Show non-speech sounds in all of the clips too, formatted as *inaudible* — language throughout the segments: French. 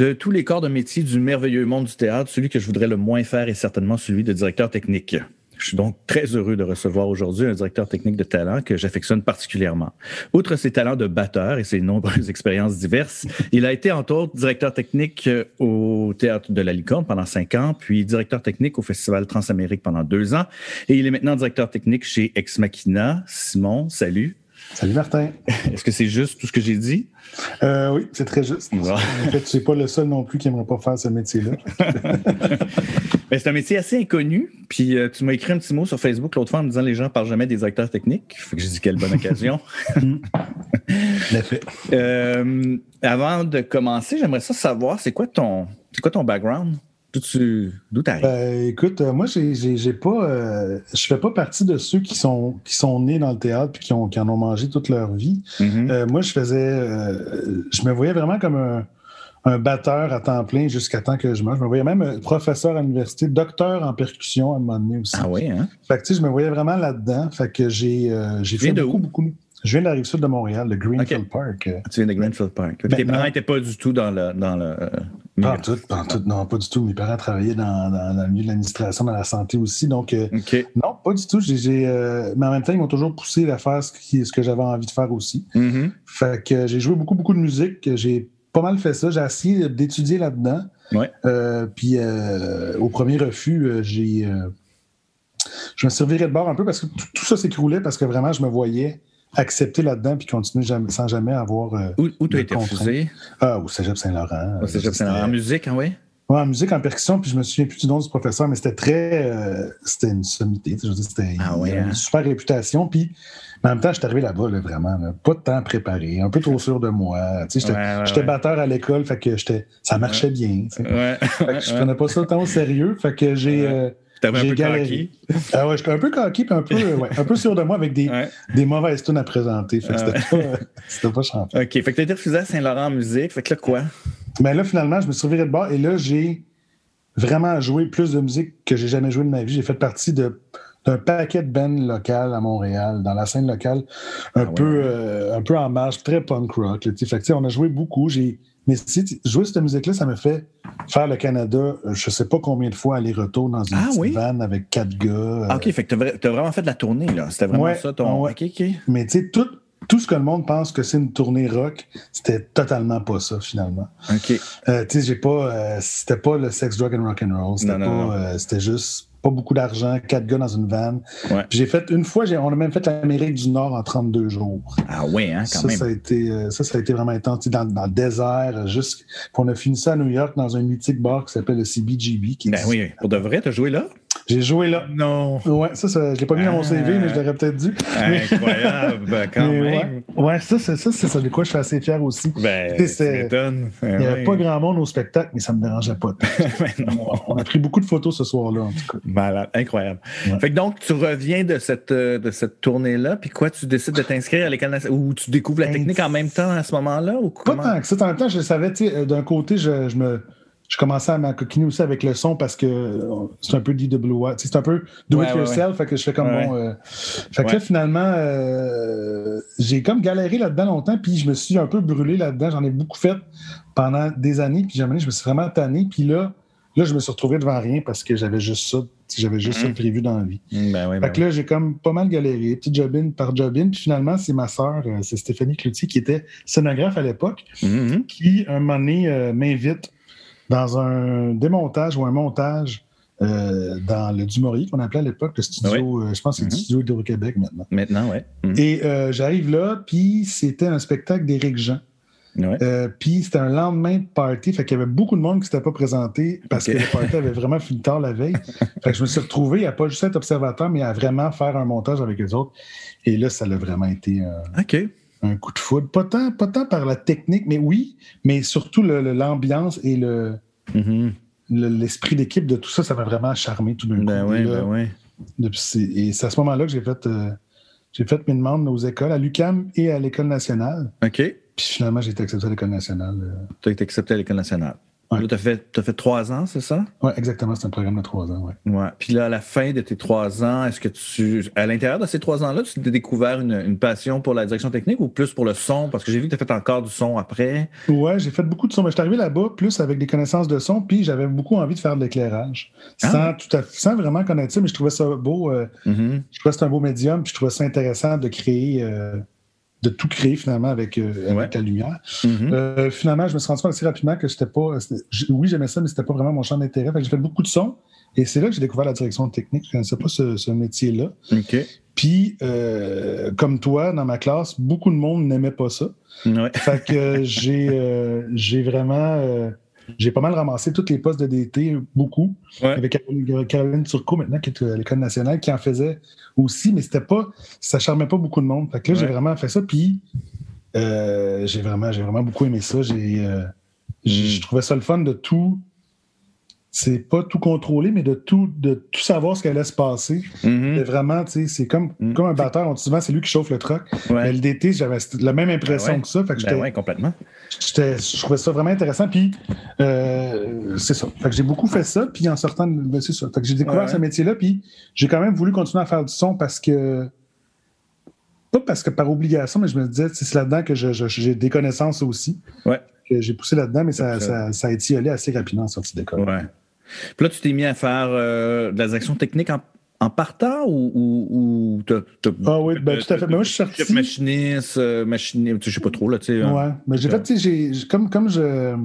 De tous les corps de métier du merveilleux monde du théâtre, celui que je voudrais le moins faire est certainement celui de directeur technique. Je suis donc très heureux de recevoir aujourd'hui un directeur technique de talent que j'affectionne particulièrement. Outre ses talents de batteur et ses nombreuses *laughs* expériences diverses, il a été entre autres directeur technique au Théâtre de la Licorne pendant cinq ans, puis directeur technique au Festival Transamérique pendant deux ans, et il est maintenant directeur technique chez Ex Machina. Simon, salut. Salut Martin. *laughs* Est-ce que c'est juste tout ce que j'ai dit? Euh, oui, c'est très juste. En fait, tu n'es pas le seul non plus qui n'aimerait pas faire ce métier-là. *laughs* Ben, c'est un métier assez inconnu. Puis euh, tu m'as écrit un petit mot sur Facebook l'autre fois en me disant les gens ne parlent jamais des directeurs techniques. Fait que j'ai dit quelle bonne occasion. *laughs* Euh, avant de commencer, j'aimerais ça savoir, c'est quoi ton, c'est quoi ton background? D'où tu arrives? Ben, écoute, moi, j'ai, pas, je fais pas partie de ceux qui sont, qui sont nés dans le théâtre et qui, ont, qui en ont mangé toute leur vie. Mm-hmm. moi, je faisais, je me voyais vraiment comme un, un batteur à temps plein jusqu'à temps que je meure. Je me voyais même professeur à l'université, docteur en percussion à un moment donné aussi. Ah oui, hein? Fait que, tu sais, je me voyais vraiment là-dedans. Fait que j'ai euh, fait beaucoup, beaucoup. Je viens de la rive sud de Montréal, de Greenfield Park. Ah, tu viens de Greenfield Park. tes parents n'étaient pas du tout dans le. Dans le pas tout, pas tout, non, pas du tout. Mes parents travaillaient dans, dans, le milieu de l'administration, dans la santé aussi. Donc, euh, non, pas du tout. Euh, mais en même temps, ils m'ont toujours poussé à faire ce, qui, ce que j'avais envie de faire aussi. Mm-hmm. Fait que j'ai joué beaucoup, beaucoup de musique. J'ai pas mal fait ça. J'ai essayé d'étudier là-dedans. Euh, puis euh, au premier refus, euh, j'ai. je me servirais de bord un peu parce que tout, ça s'écroulait parce que vraiment, je me voyais accepter là-dedans puis continuer sans jamais avoir. où où tu as été refusé? Ah, au Cégep Saint-Laurent. Au Cégep Saint-Laurent. En musique, hein, oui? Oui, en musique, en percussion, puis je me souviens plus du nom du professeur, mais c'était très. c'était une sommité. Je veux dire, c'était ah, ouais, une hein? super réputation. Puis mais en même temps, je suis arrivé là-bas, vraiment, pas de temps préparé, un peu trop sûr de moi. J'étais batteur à l'école, fait que ça marchait bien. Fait que je prenais pas ça tant au sérieux. Fait que j'ai. Euh, un peu coquille. Ah ouais, j'étais un peu coquille puis un peu, *laughs* un peu sûr de moi avec des, des mauvaises tunes à présenter. Fait que *laughs* c'était pas, pas. OK. Fait que tu été refusé à Saint-Laurent en musique. Fait que là, quoi? Ben là, finalement, je me suis reviré de bord et là, j'ai vraiment joué plus de musique que j'ai jamais joué de ma vie. J'ai fait partie de d'un paquet de bands locales à Montréal, dans la scène locale, un, ah peu, euh, un peu en marche, très punk rock. fait on a joué beaucoup. Mais jouer cette musique-là, ça me fait faire le Canada, euh, je sais pas combien de fois aller-retour dans une ah, van avec quatre gars. Ah, OK, fait que tu as, vraiment fait de la tournée, là. C'était vraiment ça ton. OK, OK. Mais tu sais, tout, tout ce que le monde pense que c'est une tournée rock, c'était totalement pas ça, finalement. OK. Euh, tu sais, j'ai pas. c'était pas le sex, drug and rock and roll. C'était pas. c'était juste pas beaucoup d'argent, quatre gars dans une van. J'ai fait une fois, on a même fait l'Amérique du Nord en 32 jours. Ah oui, hein, quand ça, même. Ça a, été, euh, ça, ça a été vraiment intense. Dans, dans le désert, juste. on a fini ça à New York dans un mythique bar qui s'appelle le CBGB. Qui ben oui, pour de vrai, t'as joué là? J'ai joué là. Non. Ouais, ça, ça je l'ai pas mis dans mon CV, mais je l'aurais peut-être dû. Incroyable, quand même. Ouais, ça, c'est ça, c'est ça de quoi je suis assez fier aussi. Ben, Il n'y avait pas grand monde au spectacle, mais ça ne me dérangeait pas. *laughs* On a pris beaucoup de photos ce soir-là, en tout cas. Malade, incroyable. Fait que donc, tu reviens de cette, euh, de cette tournée-là, puis quoi, tu décides de t'inscrire à l'école ou tu découvres la technique en même temps à ce moment-là? Ou pas tant que ça. En même temps, je savais, tu sais, euh, d'un côté, je, je me je commençais à m'acoquiner aussi avec le son parce que euh, c'est un peu DWA. C'est un peu do it yourself. Fait que je fais comme bon. Euh, fait que là, finalement, euh, j'ai comme galéré là-dedans longtemps, puis je me suis un peu brûlé là-dedans. J'en ai beaucoup fait pendant des années, puis jamais je me suis vraiment tanné. Puis là, là, je me suis retrouvé devant rien parce que j'avais juste ça. J'avais juste ça Mm-hmm. prévu dans la vie. Ben fait ben que là, j'ai comme pas mal galéré, petit job-in par job-in. Puis finalement, c'est ma sœur, c'est Stéphanie Cloutier, qui était scénographe à l'époque, Mm-hmm. qui, un moment donné, m'invite dans un démontage ou un montage euh, dans le Dumouriez qu'on appelait à l'époque le studio, euh, je pense que c'est le Mhm. studio d'Hydro-Québec maintenant. Maintenant, oui. Et euh, j'arrive là, puis c'était un spectacle d'Éric Jean. Euh, puis c'était un lendemain de party, fait qu'il y avait beaucoup de monde qui ne s'était pas présenté parce que le party avait vraiment fini tard la veille. *laughs* fait que je me suis retrouvé à pas juste être observateur, mais à vraiment faire un montage avec les autres. Et là, ça a vraiment été. OK. Un coup de foudre. Pas tant, pas tant par la technique, mais oui, mais surtout l'ambiance et le, mm-hmm. l'esprit d'équipe de tout ça, ça m'a vraiment charmé tout d'un ben coup. Oui, ben oui. Et c'est à ce moment-là que j'ai fait, euh, j'ai fait mes demandes aux écoles, à l'UCAM et à l'École nationale. OK. Puis finalement, j'ai été accepté à l'École nationale. Euh. Tu as été accepté à l'École nationale. Là, tu as fait, as fait trois ans, c'est ça? Oui, exactement. C'est un programme de trois ans, oui. Ouais. Puis là, à la fin de tes trois ans, est-ce que tu. À l'intérieur de ces trois ans-là, tu t'es découvert une, passion pour la direction technique ou plus pour le son? Parce que j'ai vu que tu as fait encore du son après. Oui, j'ai fait beaucoup de son. Mais je suis arrivé là-bas plus avec des connaissances de son, puis j'avais beaucoup envie de faire de l'éclairage. Sans, ah. tout à, sans vraiment connaître ça, mais je trouvais ça beau. Euh, mm-hmm. Je trouvais que c'était un beau médium, puis je trouvais ça intéressant de créer. Euh, de tout créer finalement avec, euh, la lumière. Mm-hmm. Euh, finalement, je me suis rendu compte assez rapidement que c'était pas. Oui, j'aimais ça, mais c'était pas vraiment mon champ d'intérêt. J'ai fait beaucoup de sons. Et c'est là que j'ai découvert la direction technique. Je ne connaissais pas ce, métier-là. Puis, euh, comme toi, dans ma classe, beaucoup de monde n'aimait pas ça. Fait que j'ai, j'ai vraiment j'ai pas mal ramassé tous les postes de DT, beaucoup. Avec Caroline Turcot maintenant, qui est à l'École nationale, qui en faisait aussi, mais c'était pas. Ça charmait pas beaucoup de monde. Fait que là, j'ai vraiment fait ça. Puis euh, j'ai vraiment, j'ai vraiment beaucoup aimé ça. J'ai, euh, mm. je trouvais ça le fun de tout c'est pas tout contrôler, mais de tout, de tout savoir ce qui allait se passer. Mm-hmm. vraiment, tu sais, c'est comme, mm. comme un batteur. On dit souvent, c'est lui qui chauffe le truck. Mais le DT, j'avais la même impression ben que ça. Fait que ben complètement. Je trouvais ça vraiment intéressant. Puis, euh, c'est ça. Fait que j'ai beaucoup fait ça. Puis, en sortant, ben, c'est ça. Fait que j'ai découvert ce métier-là. Puis, j'ai quand même voulu continuer à faire du son parce que. Pas parce que par obligation, mais je me disais, c'est là-dedans que j'ai des connaissances aussi. Ouais. Que j'ai poussé là-dedans, mais ça, ça, ça, a étiolé assez rapidement en sortie d'école. Ouais. Puis là, tu t'es mis à faire euh, de la direction technique en, en partant ou, ou, Ah oui, ben, tout à fait. Mais moi, je suis sorti. Machiniste, euh, machiniste, je sais pas trop, là, tu sais. Hein. Ouais, mais j'ai fait, tu sais, comme, comme je,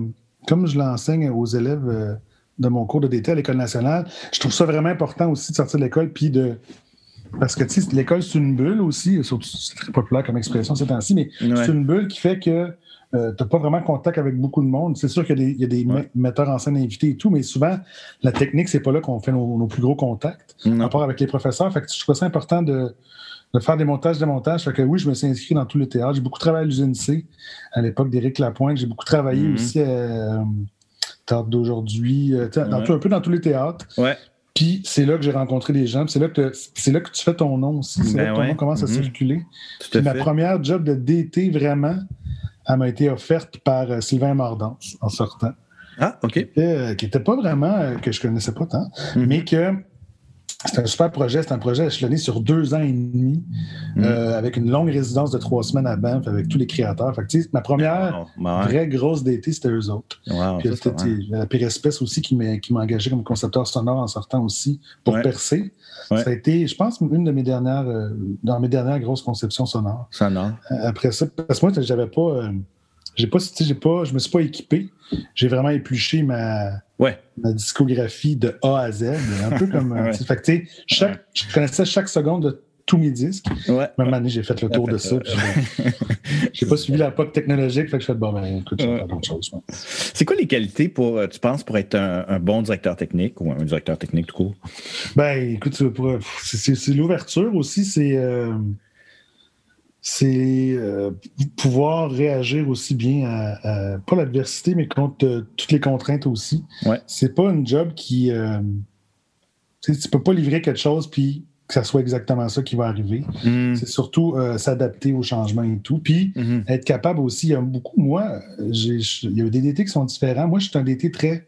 comme je l'enseigne aux élèves euh, de mon cours de DT à l'École nationale, je trouve ça vraiment important aussi de sortir de l'école puis de. Parce que, tu sais, l'école, c'est une bulle aussi, c'est très populaire comme expression ces temps-ci, mais c'est une bulle qui fait que euh, tu n'as pas vraiment contact avec beaucoup de monde. C'est sûr qu'il y a des, metteurs en scène invités et tout, mais souvent, la technique, c'est pas là qu'on fait nos, plus gros contacts, en rapport avec les professeurs. Fait que je trouve ça important de, faire des montages, des montages. Fait que oui, je me suis inscrit dans tous les théâtres. J'ai beaucoup travaillé à l'usine C à l'époque d'Éric Lapointe. J'ai beaucoup travaillé mm-hmm. aussi à euh, Théâtre d'aujourd'hui, euh, un peu dans tous les théâtres. Puis c'est là que j'ai rencontré des gens. C'est là que c'est là que tu fais ton nom aussi. C'est là ben que ton nom commence à mm-hmm. circuler. Puis ma première job de DT vraiment, elle m'a été offerte par euh, Sylvain Mordance en sortant. Ah, OK. Qui n'était pas vraiment, euh, que je connaissais pas tant, mhm. mais que c'était un super projet. C'était un projet échelonné sur deux ans et demi, mhm. euh, avec une longue résidence de trois semaines à Banff, avec tous les créateurs. Fait que, ma première ben vraie grosse d'été, c'était eux autres. Puis c'était la pire espèce aussi qui m'a engagé comme concepteur sonore en sortant aussi pour percer. Ça a été, je pense, une de mes dernières, euh, dans mes dernières grosses conceptions sonores. Sonore. Euh, après ça, parce que moi, j'avais pas, euh, j'ai pas, j'ai pas, je me suis pas équipé. J'ai vraiment épluché ma, ouais. ma discographie de A à Z, un peu comme. *laughs* ouais. fait que, chaque, je connaissais chaque seconde de tous mes disques. Ouais. Même année, j'ai fait le tour de ça. j'ai pas suivi la pop technologique, fait que je fais bon, ben écoute, je vais faire d'autres choses. C'est quoi les qualités pour, euh, tu penses, pour être un, bon directeur technique ou un directeur technique tout court? Ben écoute, c'est l'ouverture aussi, c'est. Euh, c'est euh, pouvoir réagir aussi bien à, pas l'adversité, mais contre toutes les contraintes aussi. Ouais. C'est pas un job qui. tu peux pas livrer quelque chose puis que ça soit exactement ça qui va arriver. Mm. C'est surtout euh, s'adapter aux changements et tout. Puis mm-hmm. être capable aussi, il y a beaucoup, moi, il y a des DT qui sont différents. Moi, je suis un DT très,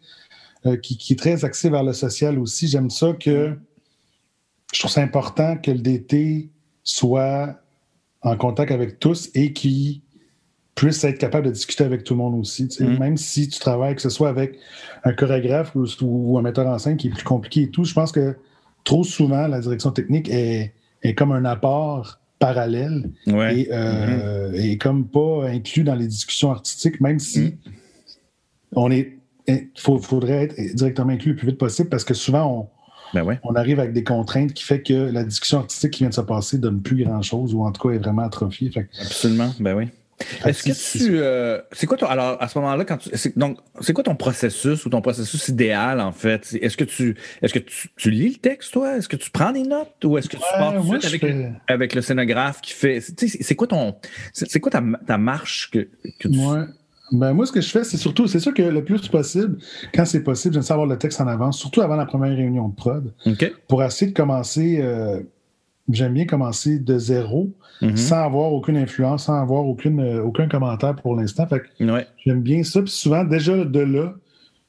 euh, qui, est très axé vers le social aussi. J'aime ça que je trouve ça important que le DT soit en contact avec tous et qui puisse être capable de discuter avec tout le monde aussi. Mm. Même si tu travailles, que ce soit avec un chorégraphe ou, ou, un metteur en scène qui est plus compliqué et tout, je pense que trop souvent, la direction technique est, comme un apport parallèle et, euh, mm-hmm. comme pas inclus dans les discussions artistiques, même si mm. on est. Il faudrait être directement inclus le plus vite possible parce que souvent, on, ben on arrive avec des contraintes qui fait que la discussion artistique qui vient de se passer donne plus grand-chose ou en tout cas est vraiment atrophiée. Absolument, ben oui. Est-ce que tu. Euh, c'est quoi ton. Alors, à ce moment-là, quand tu. Donc, c'est quoi ton processus ou ton processus idéal, en fait? Est-ce que tu. Est-ce que tu, lis le texte, toi? Est-ce que tu prends des notes ou est-ce que tu pars tout de suite avec, le, avec le scénographe qui fait. C'est quoi ton. C'est quoi ta, ta, marche que, que tu. Ben, moi, ce que je fais, c'est surtout, c'est sûr que le plus possible, quand c'est possible, j'aime savoir le texte en avance, surtout avant la première réunion de prod, pour essayer de commencer. Euh, j'aime bien commencer de zéro, mm-hmm. sans avoir aucune influence, sans avoir aucune, euh, aucun commentaire pour l'instant. Fait j'aime bien ça. Puis souvent, déjà de là,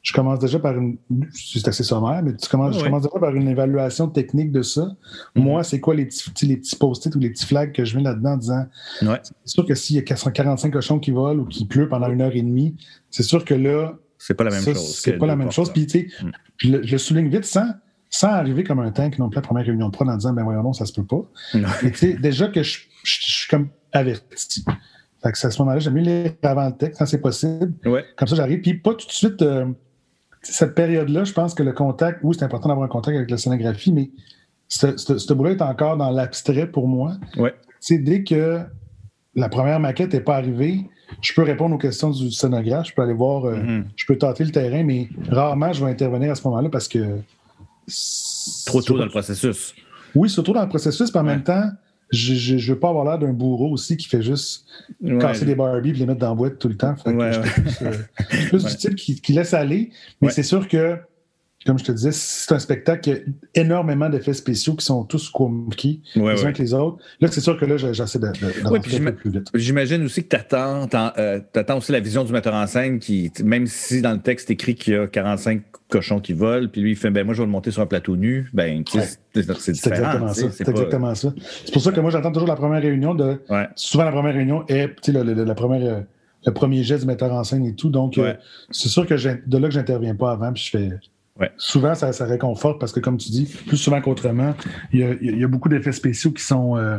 je commence déjà par une. C'est assez sommaire, mais tu commences, je commence déjà par une évaluation technique de ça. Mm-hmm. Moi, c'est quoi les petits, les petits post-it ou les petits flags que je mets là-dedans en disant c'est sûr que s'il y a 445 cochons qui volent ou qui pleut pendant une heure et demie, c'est sûr que là. C'est pas la même chose. C'est pas la même chose. Puis, tu sais, mm. je le souligne vite sans sans arriver comme un tank non plus la première réunion de prod en disant ben voyons non, ça se peut pas. déjà que je, suis comme averti. Fait que à ce moment-là, j'aime mieux lire avant le texte quand c'est possible. Comme ça, j'arrive. Puis pas tout de suite. Euh, cette période-là, je pense que le contact, oui, c'est important d'avoir un contact avec la scénographie, mais ce boulot est encore dans l'abstrait pour moi. Ouais. dès que la première maquette n'est pas arrivée, je peux répondre aux questions du scénographe, je peux aller voir, euh, mm-hmm. je peux tâter le terrain, mais rarement je vais intervenir à ce moment-là parce que Trop tôt dans le processus. Oui, surtout dans le processus, mais en même temps, je ne veux pas avoir l'air d'un bourreau aussi qui fait juste casser des Barbies et les mettre dans la boîte tout le temps. je suis plus, du type qui, laisse aller, mais c'est sûr que comme je te disais, c'est un spectacle qui a énormément d'effets spéciaux qui sont tous compliqués les uns que les autres. Là, c'est sûr que là, j'essaie de, de, plus vite. J'imagine aussi que tu attends, euh, aussi la vision du metteur en scène qui, même si dans le texte écrit qu'il y a 45 cochons qui volent, puis lui, il fait ben moi, je vais le monter sur un plateau nu, ben, c'est exactement ça. C'est exactement ça. C'est pour ça que moi, j'attends toujours la première réunion. de Souvent, la première réunion est la première euh, le premier geste du metteur en scène et tout. Donc, euh, c'est sûr que de là que j'interviens pas avant, puis je fais Souvent, ça, ça, réconforte parce que, comme tu dis, plus souvent qu'autrement, il y a, beaucoup d'effets spéciaux qui sont, euh,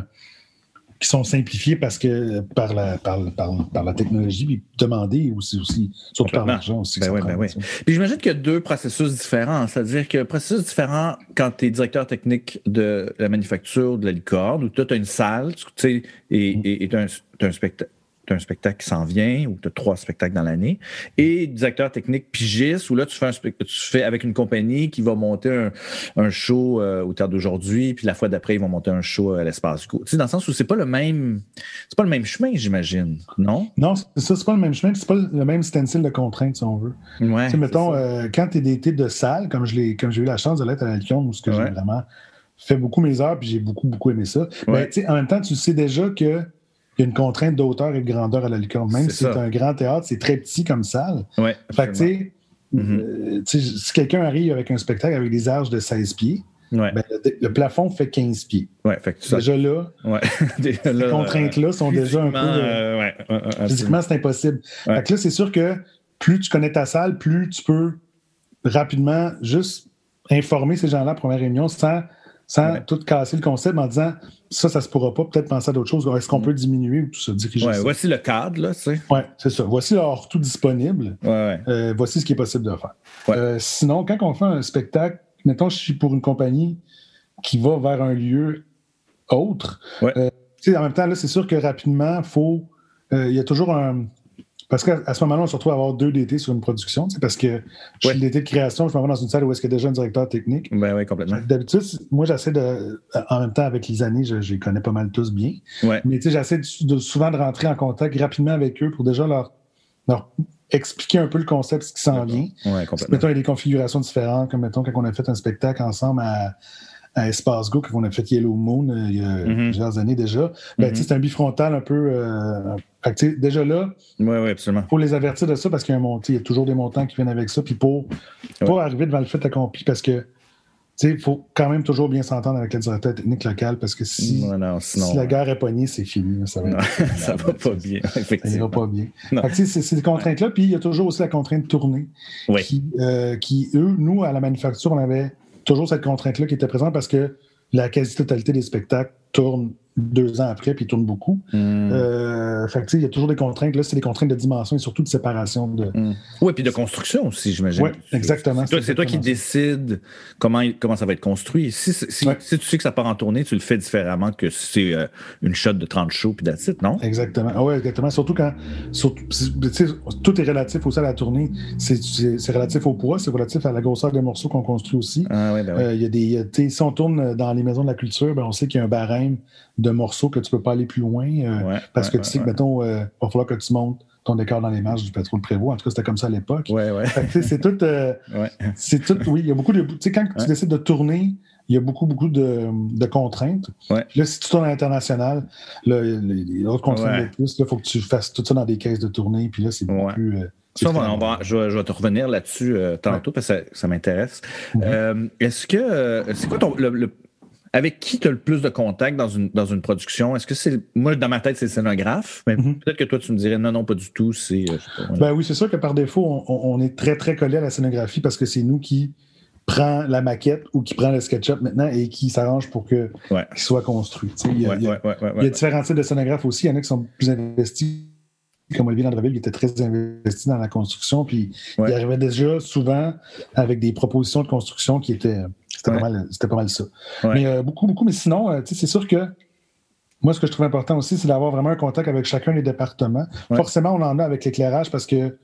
qui sont simplifiés parce que par la, par, la technologie, puis demandés aussi, aussi surtout par l'argent aussi. Ben ben puis j'imagine qu'il y a deux processus différents. C'est-à-dire que processus différent quand tu es directeur technique de la manufacture de la licorne, où tu as une salle, tu sais, et tu as un spectacle un spectacle qui s'en vient ou tu as trois spectacles dans l'année. Et directeur technique pigiste, où là, tu fais, un tu fais avec une compagnie qui va monter un, show euh, au théâtre d'aujourd'hui, puis la fois d'après, ils vont monter un show à l'espace Tu sais, dans le sens où c'est pas le même c'est pas le même chemin, j'imagine, non? Non, ça, c'est pas le même chemin, c'est pas le même stencil de contraintes, si on veut. Ouais, tu sais, mettons, euh, quand tu es des types de salle, comme j'ai eu la chance de l'être à la Lyon, où ce que j'ai vraiment fait beaucoup mes heures, puis j'ai beaucoup, beaucoup aimé ça. Mais en même temps, tu sais déjà que il y a une contrainte d'auteur et de grandeur à la licorne. Même si c'est un grand théâtre, c'est très petit comme salle. Ouais, fait que, tu euh, si quelqu'un arrive avec un spectacle avec des arches de 16 pieds, ben, le, plafond fait 15 pieds. Ouais, fait que déjà là, *laughs* ces contraintes-là sont déjà un peu. Euh, physiquement, c'est impossible. Fait que là, c'est sûr que plus tu connais ta salle, plus tu peux rapidement juste informer ces gens-là à première réunion sans sans tout casser le concept en disant ça, ça se pourra pas, peut-être penser à d'autres choses. Est-ce qu'on mm. peut diminuer ou tout ça, diriger ouais, Voici le cadre, là, tu sais. Oui, c'est ça. Voici alors tout disponible. Ouais, euh, voici ce qui est possible de faire. Euh, sinon, quand on fait un spectacle, mettons, je suis pour une compagnie qui va vers un lieu autre, euh, en même temps, là, c'est sûr que rapidement, faut. Il y a toujours un, parce qu'à ce moment-là, on se retrouve à avoir deux DT sur une production, parce que je suis DT de création, je m'en vais dans une salle où est-ce qu'il y a déjà un directeur technique. Ben oui, complètement. D'habitude, moi, j'essaie de. En même temps, avec les années, je, les connais pas mal tous bien. Ouais. Mais j'essaie souvent de rentrer en contact rapidement avec eux pour déjà leur, leur expliquer un peu le concept, ce qui s'en vient. Oui, complètement. Mettons, il y a des configurations différentes, comme mettons, quand on a fait un spectacle ensemble à à Espace Go, qu'on a fait Yellow Moon euh, il y a mm-hmm. plusieurs années déjà. Ben, mm-hmm. C'est un bifrontal un peu. Euh, déjà là, ouais, absolument. pour les avertir de ça, parce qu'il y, a il y a toujours des montants qui viennent avec ça, puis pour pas arriver devant le fait accompli, parce que il faut quand même toujours bien s'entendre avec le directeur technique local parce que si, si la guerre est pognée, c'est fini. Ça va, *laughs* ça va pas bien, effectivement. Ça va pas bien. C'est ces contraintes-là. Puis il y a toujours aussi la contrainte de tournée qui, euh, qui, eux, nous, à la manufacture, on avait toujours cette contrainte-là qui était présente parce que la quasi-totalité des spectacles tournent deux ans après, puis il tourne beaucoup. Hmm. Euh, fait que, il y a toujours des contraintes. Là, c'est des contraintes de dimension et surtout de séparation. De... Hmm. Oui, puis de construction aussi, j'imagine. Oui, exactement. C'est toi, qui décides comment, comment ça va être construit. Si, si, si, tu sais que ça part en tournée, tu le fais différemment que si c'est euh, une shot de 30 shows puis that's non? Exactement. Ah oui, exactement. Surtout quand. Surtout, tout est relatif aussi à la tournée. C'est relatif au poids, c'est relatif à la grosseur des morceaux qu'on construit aussi. Ah, ouais, ben euh, y a des, si on tourne dans les maisons de la culture, ben, on sait qu'il y a un barème de morceaux que tu ne peux pas aller plus loin euh, parce que tu sais que, mettons, il va falloir que tu montes ton décor dans les marges du pétrole Prévost. En tout cas, c'était comme ça à l'époque. Ouais, ouais. c'est tout, c'est tout. Oui, il y a beaucoup de. Tu sais, quand tu décides de tourner, il y a beaucoup, beaucoup de, contraintes. Là, si tu tournes à l'international, les, autres contraintes de plus, il faut que tu fasses tout ça dans des caisses de tournée. Puis là, c'est beaucoup plus. Euh, je, vais, te revenir là-dessus euh, tantôt parce que ça, m'intéresse. Mhm. Euh, est-ce que. c'est quoi ton. Avec qui tu as le plus de contact dans une, dans une production? Est-ce que c'est. Moi, dans ma tête, c'est le scénographe, mais mhm. peut-être que toi, tu me dirais non, non, pas du tout. C'est, ben oui, c'est sûr que par défaut, on, est très, très collé à la scénographie parce que c'est nous qui prend la maquette ou qui prend le SketchUp maintenant et qui s'arrange pour que qu'il soit construit. Il y, a, différents types de scénographes aussi. Il y en a qui sont plus investis, comme Olivier Landreville, qui était très investi dans la construction. Puis il arrivait déjà souvent avec des propositions de construction qui étaient. C'était pas, mal, pas mal ça. Mais euh, beaucoup, beaucoup. Mais sinon, euh, c'est sûr que moi, ce que je trouve important aussi, c'est d'avoir vraiment un contact avec chacun des départements. Forcément, on en a avec l'éclairage parce que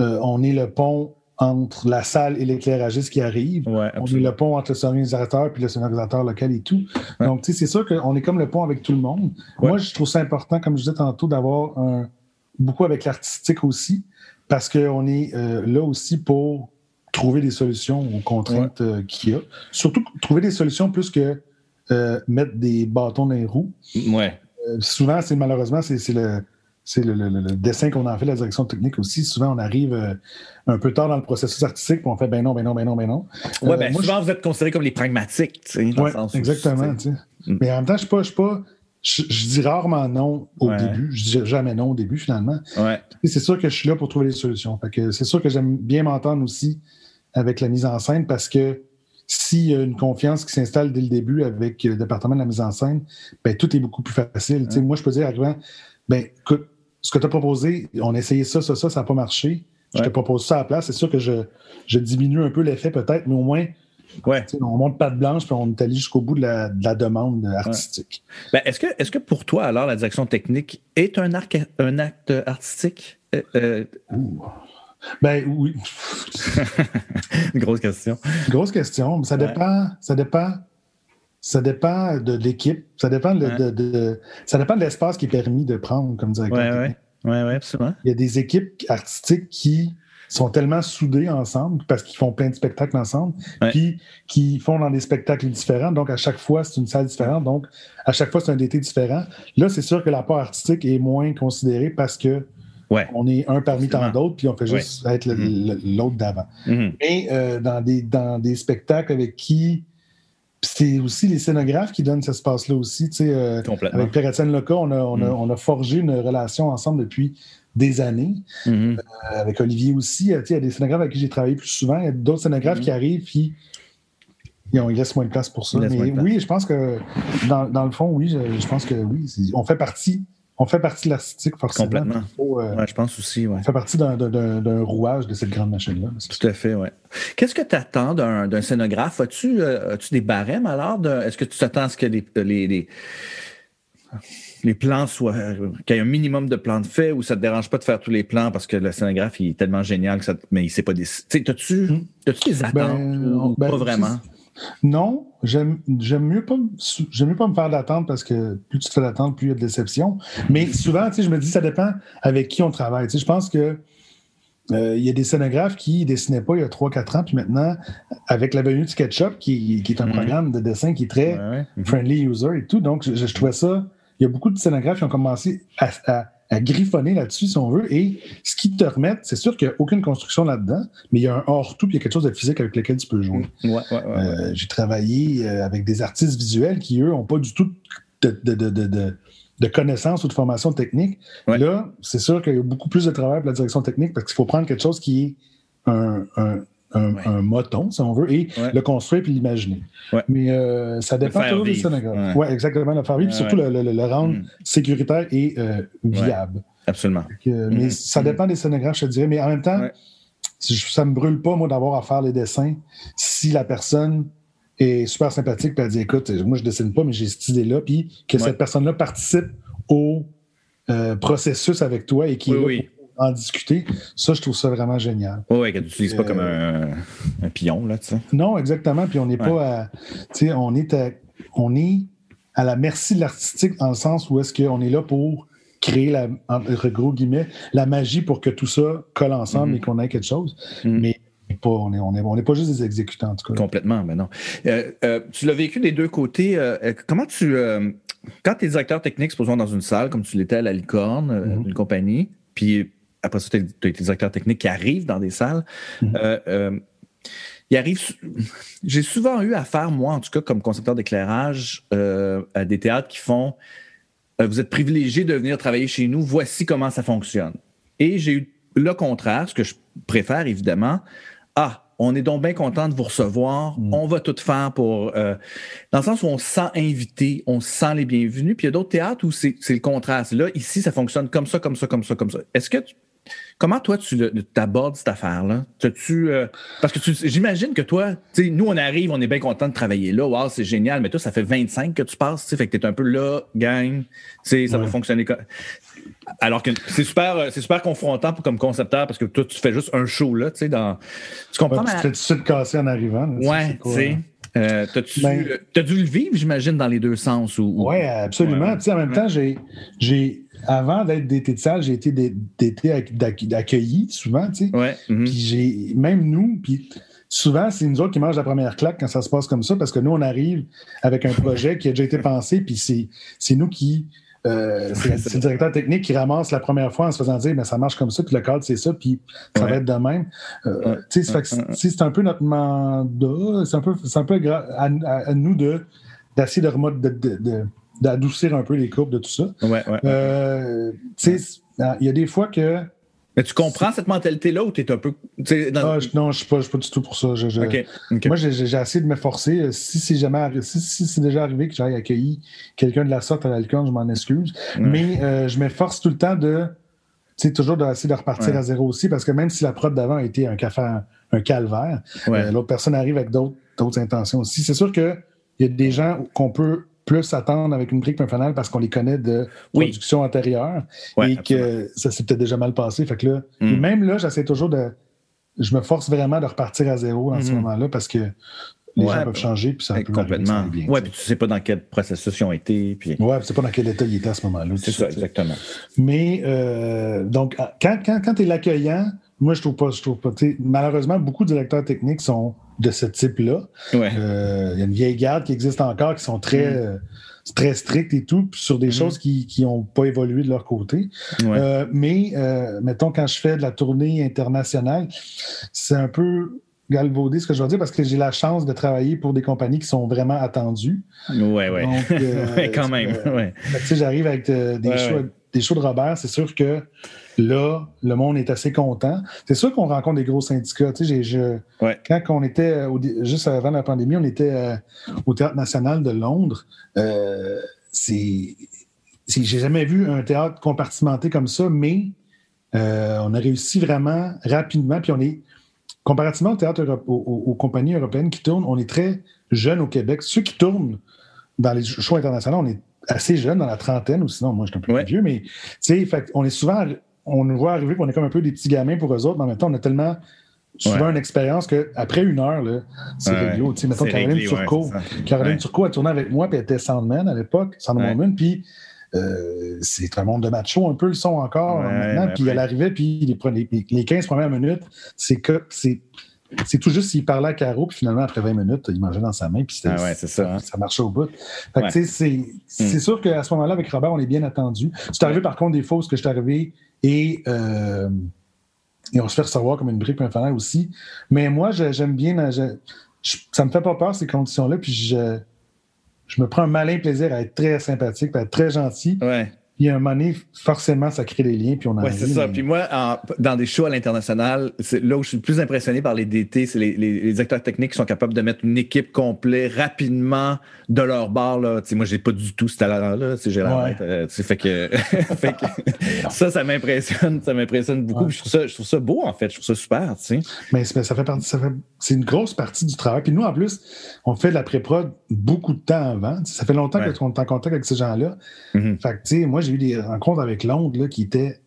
euh, on est le pont entre la salle et l'éclairagiste qui arrive. on est le pont entre le sonorisateur puis le sonorisateur local et tout. Donc, c'est sûr qu'on est comme le pont avec tout le monde. Moi, je trouve ça important, comme je disais tantôt, d'avoir un, beaucoup avec l'artistique aussi, parce qu'on est là aussi pour trouver des solutions aux contraintes euh, qu'il y a. Surtout trouver des solutions plus que euh, mettre des bâtons dans les roues. Ouais. souvent, c'est malheureusement, c'est le c'est le, dessin qu'on a fait, la direction technique aussi. Souvent, on arrive euh, un peu tard dans le processus artistique, puis on fait ben non, ben non, ben non, ben non. Oui, ben euh, souvent, vous êtes considérés comme les pragmatiques, tu sais, exactement, tu sais. Mm. Mais en même temps, je ne suis pas. Je, dis rarement non au début. Je dis jamais non au début, finalement. Ouais. C'est sûr que je suis là pour trouver des solutions. c'est sûr que j'aime bien m'entendre aussi avec la mise en scène parce que s'il y a une confiance qui s'installe dès le début avec le département de la mise en scène, ben, tout est beaucoup plus facile. Moi, je peux dire, arrivant, ben, écoute, ce que tu as proposé, on a essayé ça, ça, ça, ça n'a pas marché. Je te propose ça à la place. C'est sûr que je, je diminue un peu l'effet peut-être, mais au moins, Ouais. On monte pas de blanche puis on est allé jusqu'au bout de la, de la demande artistique. Ben, est-ce, que, est-ce que pour toi, alors, la direction technique est un, un acte artistique? Euh, euh? Ben oui. *laughs* Grosse question. Grosse question. Ça dépend. Ça dépend ça dépend de l'équipe, ça dépend de, ça dépend de l'espace qui est permis de prendre comme directeur. Oui, oui, ouais, absolument. Il y a des équipes artistiques qui sont tellement soudées ensemble parce qu'ils font plein de spectacles ensemble, puis qui font dans des spectacles différents. Donc, à chaque fois, c'est une salle différente. Donc, à chaque fois, c'est un DT différent. Là, c'est sûr que l'apport artistique est moins considéré parce que on est un parmi tant d'autres, puis on fait juste être mm-hmm. l'autre d'avant. Mais euh, dans, des, dans des spectacles avec qui c'est aussi les scénographes qui donnent cet espace-là aussi. Euh, avec Pierre-Étienne Leca, on a, mm. on, a, forgé une relation ensemble depuis des années. Euh, avec Olivier aussi. Euh, il y a des scénographes avec qui j'ai travaillé plus souvent. Il y a d'autres scénographes qui arrivent puis ils, laissent moins de place pour ça. Mais oui, je pense que dans, le fond, oui, je, je pense que oui. On fait partie on fait partie de l'artistique, forcément. Complètement. Euh, je pense aussi. Ouais. On fait partie d'un rouage de cette grande machine-là. Tout à fait, oui. Qu'est-ce que tu attends d'un scénographe? As-tu euh, as des barèmes alors? Est-ce que tu t'attends à ce que les, les, les, plans soient. qu'il y ait un minimum de plans de fait ou ça ne te dérange pas de faire tous les plans parce que le scénographe il est tellement génial que ça, mais il ne sait pas des. As-tu hmm. des ben, attentes? Ben, pas vraiment? Non, j'aime mieux pas mieux pas me faire d'attente parce que plus tu te fais d'attente, plus il y a de déception. Mais souvent, je me dis ça dépend avec qui on travaille. je pense que euh, il y a des scénographes qui dessinaient pas il y a 3-4 ans, puis maintenant, avec la venue de SketchUp, qui, qui est un mhm. programme de dessin qui est très friendly user et tout, donc je, je, trouvais ça. Il y a beaucoup de scénographes qui ont commencé à à griffonner là-dessus, si on veut. Et ce qui te remet, c'est sûr qu'il n'y a aucune construction là-dedans, mais il y a un hors-tout, puis il y a quelque chose de physique avec lequel tu peux jouer. Ouais, ouais, ouais, euh, J'ai travaillé euh, avec des artistes visuels qui, eux, n'ont pas du tout de, de, de, de, connaissances ou de formation technique. Là, c'est sûr qu'il y a beaucoup plus de travail pour la direction technique parce qu'il faut prendre quelque chose qui est un, un, moton, si on veut, et le construire puis l'imaginer. Mais euh, ça dépend toujours du scénographe. Oui, exactement, le faire vivre, puis surtout le, rendre mm. sécuritaire et euh, viable. Absolument. mais mm-hmm. ça dépend des scénographes, je te dirais. Mais en même temps, ça ne me brûle pas, moi, d'avoir à faire les dessins si la personne est super sympathique et elle dit écoute, moi, je dessine pas, mais j'ai cette idée-là, puis que cette personne-là participe au euh, processus avec toi et qui est en discuter. Ça, je trouve ça vraiment génial. Oui, qu'elle n'utilise pas comme un, un, pion, là, tu sais. Non, exactement. Puis on n'est pas à. Tu sais, on est à, on est à la merci de l'artistique dans le sens où est-ce qu'on est là pour créer la, entre gros guillemets, la magie pour que tout ça colle ensemble mm-hmm. et qu'on ait quelque chose. Mm-hmm. Mais pas, on n'est on est, pas juste des exécutants, en tout cas. Complètement, mais non. Euh, euh, tu l'as vécu des deux côtés. comment tu, quand tu es directeur technique, supposons dans une salle, comme tu l'étais à la Licorne, euh, mhm. d'une compagnie, puis après ça, tu as été directeur technique qui arrive dans des salles. Mhm. Euh, euh, il arrive. *laughs* J'ai souvent eu affaire, moi, en tout cas, comme concepteur d'éclairage, à des théâtres qui font Vous êtes privilégié de venir travailler chez nous, voici comment ça fonctionne. Et j'ai eu le contraire, ce que je préfère évidemment. Ah, on est donc bien content de vous recevoir. Mm. On va tout faire pour. Euh, dans le sens où on se sent invité, on se sent les bienvenus. Puis il y a d'autres théâtres où c'est le contraire. Là, ici, ça fonctionne comme ça, comme ça, comme ça, comme ça. Est-ce que. Comment toi, tu abordes cette affaire-là? Tu, euh, parce que j'imagine que toi, nous, on arrive, on est bien content de travailler là. Wow, c'est génial. Mais toi, ça fait 25 que tu passes. Fait que tu es un peu là, gang. Ça va fonctionner. Alors que c'est super, euh, c'est super confrontant comme concepteur parce que toi, tu fais juste un show, là, tu sais, dans. Tu comprends? tu te fais tout de suite casser en arrivant. ouais, tu sais. Euh, ben T'as dû le vivre, j'imagine, dans les deux sens. Ou, Oui, absolument. en même temps, j'ai, avant d'être d'été de salle, j'ai été d'été accueilli souvent. Tu sais. Ouais. Mhm. Puis j'ai, même nous, puis souvent, c'est nous autres qui mangent la première claque quand ça se passe comme ça parce que nous, on arrive avec un projet qui a déjà été pensé, puis c'est nous qui euh, c'est le directeur technique qui ramasse la première fois en se faisant dire mais ça marche comme ça, puis le cadre c'est ça, puis ça va être de même. Euh, c'est un peu notre mandat, c'est un peu, un peu à, nous d'essayer de, d'adoucir un peu les courbes de tout ça. Euh, il y a des fois que mais tu comprends cette mentalité-là ou tu es un peu. Ah, non, je ne suis, pas du tout pour ça. Moi, j'ai essayé de me forcer. Euh, si c'est jamais si, c'est déjà arrivé que j'aille accueillir quelqu'un de la sorte à l'alcool, je m'en excuse. Mais euh, je m'efforce tout le temps de. Tu toujours d'essayer de repartir à zéro aussi, parce que même si la prod d'avant a été un café, un, calvaire, euh, l'autre personne arrive avec d'autres intentions aussi. C'est sûr qu'il y a des gens qu'on peut plus attendre avec une brique et un fanal parce qu'on les connaît de production antérieure et que ça s'est peut-être déjà mal passé. Fait que là, mm. même là, j'essaie toujours de. Je me force vraiment de repartir à zéro en ce mm-hmm. moment-là parce que les gens peuvent changer puis ça peut complètement. Oui, puis tu sais pas dans quel processus ils ont été. Puis... Oui, tu sais pas dans quel état ils étaient à ce moment-là. C'est ça, exactement. Mais euh, donc, quand, quand, quand tu es l'accueillant, moi, je trouve pas. Je trouve pas malheureusement, beaucoup de directeurs techniques sont de ce type-là. Euh, il y a une vieille garde qui existe encore, qui sont très, mm. euh, très strictes et tout, sur des mm. choses qui n'ont pas évolué de leur côté. Euh, mais, mettons, quand je fais de la tournée internationale, c'est un peu galvaudé ce que je veux dire parce que j'ai la chance de travailler pour des compagnies qui sont vraiment attendues. Oui, oui. *laughs* quand même. tu sais, j'arrive avec des, shows, des shows de Robert, c'est sûr que Là, le monde est assez content. C'est sûr qu'on rencontre des gros syndicats. Tu sais, je, Quand on était, juste avant la pandémie, on était euh, au Théâtre national de Londres. Euh, c'est, j'ai jamais vu un théâtre compartimenté comme ça, mais euh, on a réussi vraiment rapidement. Puis on est, comparativement au théâtre aux, compagnies européennes qui tournent, on est très jeunes au Québec. Ceux qui tournent dans les shows internationaux, on est assez jeunes, dans la trentaine, ou sinon, moi, je suis un peu plus vieux, mais tu sais, on est souvent on nous voit arriver qu'on est comme un peu des petits gamins pour eux autres, mais en même temps, on a tellement souvent une expérience qu'après une heure, c'est ouais, réglo. Mettons, Caroline Turcot. Caroline Turcot a tourné avec moi, puis elle était Sandman à l'époque, Sandman, puis euh, c'est un monde de macho un peu le son encore maintenant. Puis elle arrivait, puis les, les, 15 premières minutes, c'est que c'est. C'est tout juste s'il parlait à Caro, puis finalement, après 20 minutes, il mangeait dans sa main, puis ah ça, hein. ça, marchait au bout. c'est mm. sûr qu'à ce moment-là, avec Robert, on est bien attendu. C'est arrivé, par contre, des ce que je suis arrivé et, euh, et on se fait recevoir comme une brique infernale aussi. Mais moi, j'aime bien. ça me fait pas peur, ces conditions-là. Puis je, je me prends un malin plaisir à être très sympathique, à être très gentil. Ouais. Il y a un moment donné, forcément, ça crée des liens, puis on a. Oui, c'est ça. Puis moi, dans des shows à l'international, c'est là où je suis le plus impressionné par les DT, c'est les, les, acteurs techniques qui sont capables de mettre une équipe complète rapidement de leur bar. Là. sais, moi, j'ai pas du tout ce talent-là. J'ai la ouais. euh, fait que, *laughs* fait que ça, ça m'impressionne. Ça m'impressionne beaucoup. Je, trouve ça, je trouve ça beau, en fait. Je trouve ça super. Mais ça fait partie, ça fait, c'est une grosse partie du travail. Puis nous, en plus, on fait de la pré-prod beaucoup de temps avant. ça fait longtemps qu'on est en contact avec ces gens-là. Mm-hmm. Fait que, tu sais, moi, j'ai eu des rencontres avec Londres qui étaient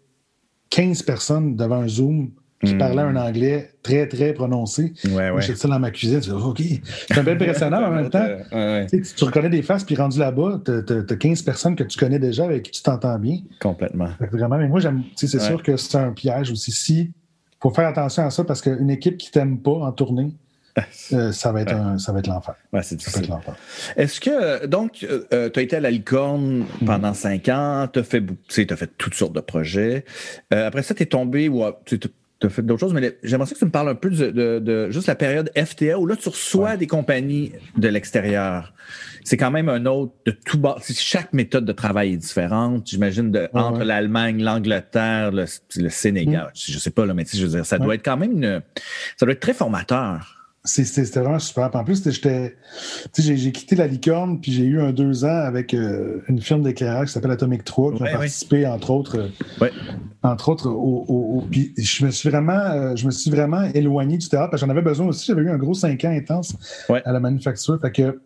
15 personnes devant un Zoom qui hmm. parlaient un anglais très, très prononcé. Ouais, ouais. J'étais ça dans ma cuisine. Dis, OK. C'est un peu impressionnant en même *laughs* temps. Tu, tu, reconnais des faces, puis rendu là-bas, tu as, 15 personnes que tu connais déjà, avec qui tu t'entends bien. Complètement. Vraiment, mais moi, j'aime. C'est sûr que c'est un piège aussi. Si, faut faire attention à ça parce qu'une équipe qui t'aime pas en tournée, euh, ça va être, être l'enfer. Ouais, c'est Est-ce que, donc, euh, tu as été à la licorne pendant cinq ans, tu as, fait, as fait toutes sortes de projets. Euh, après ça, tu es tombé, ou tu as fait d'autres choses, mais j'aimerais que tu me parles un peu de, juste la période FTA où là, tu reçois des compagnies de l'extérieur. C'est quand même un autre de tout bas. Chaque méthode de travail est différente. J'imagine entre l'Allemagne, l'Angleterre, le, Sénégal. Mm. Je sais pas, là, mais je veux dire, ça doit être quand même une, ça doit être très formateur. C'était vraiment super. En plus, j'ai quitté la licorne, puis j'ai eu un deux ans avec euh, une firme d'éclairage qui s'appelle Atomic 3, qui a participé, entre autres, euh, entre autres, au, puis je me suis vraiment, euh, je me suis vraiment éloigné du théâtre, parce que j'en avais besoin aussi. J'avais eu un gros cinq ans intense à la manufacture. Fait que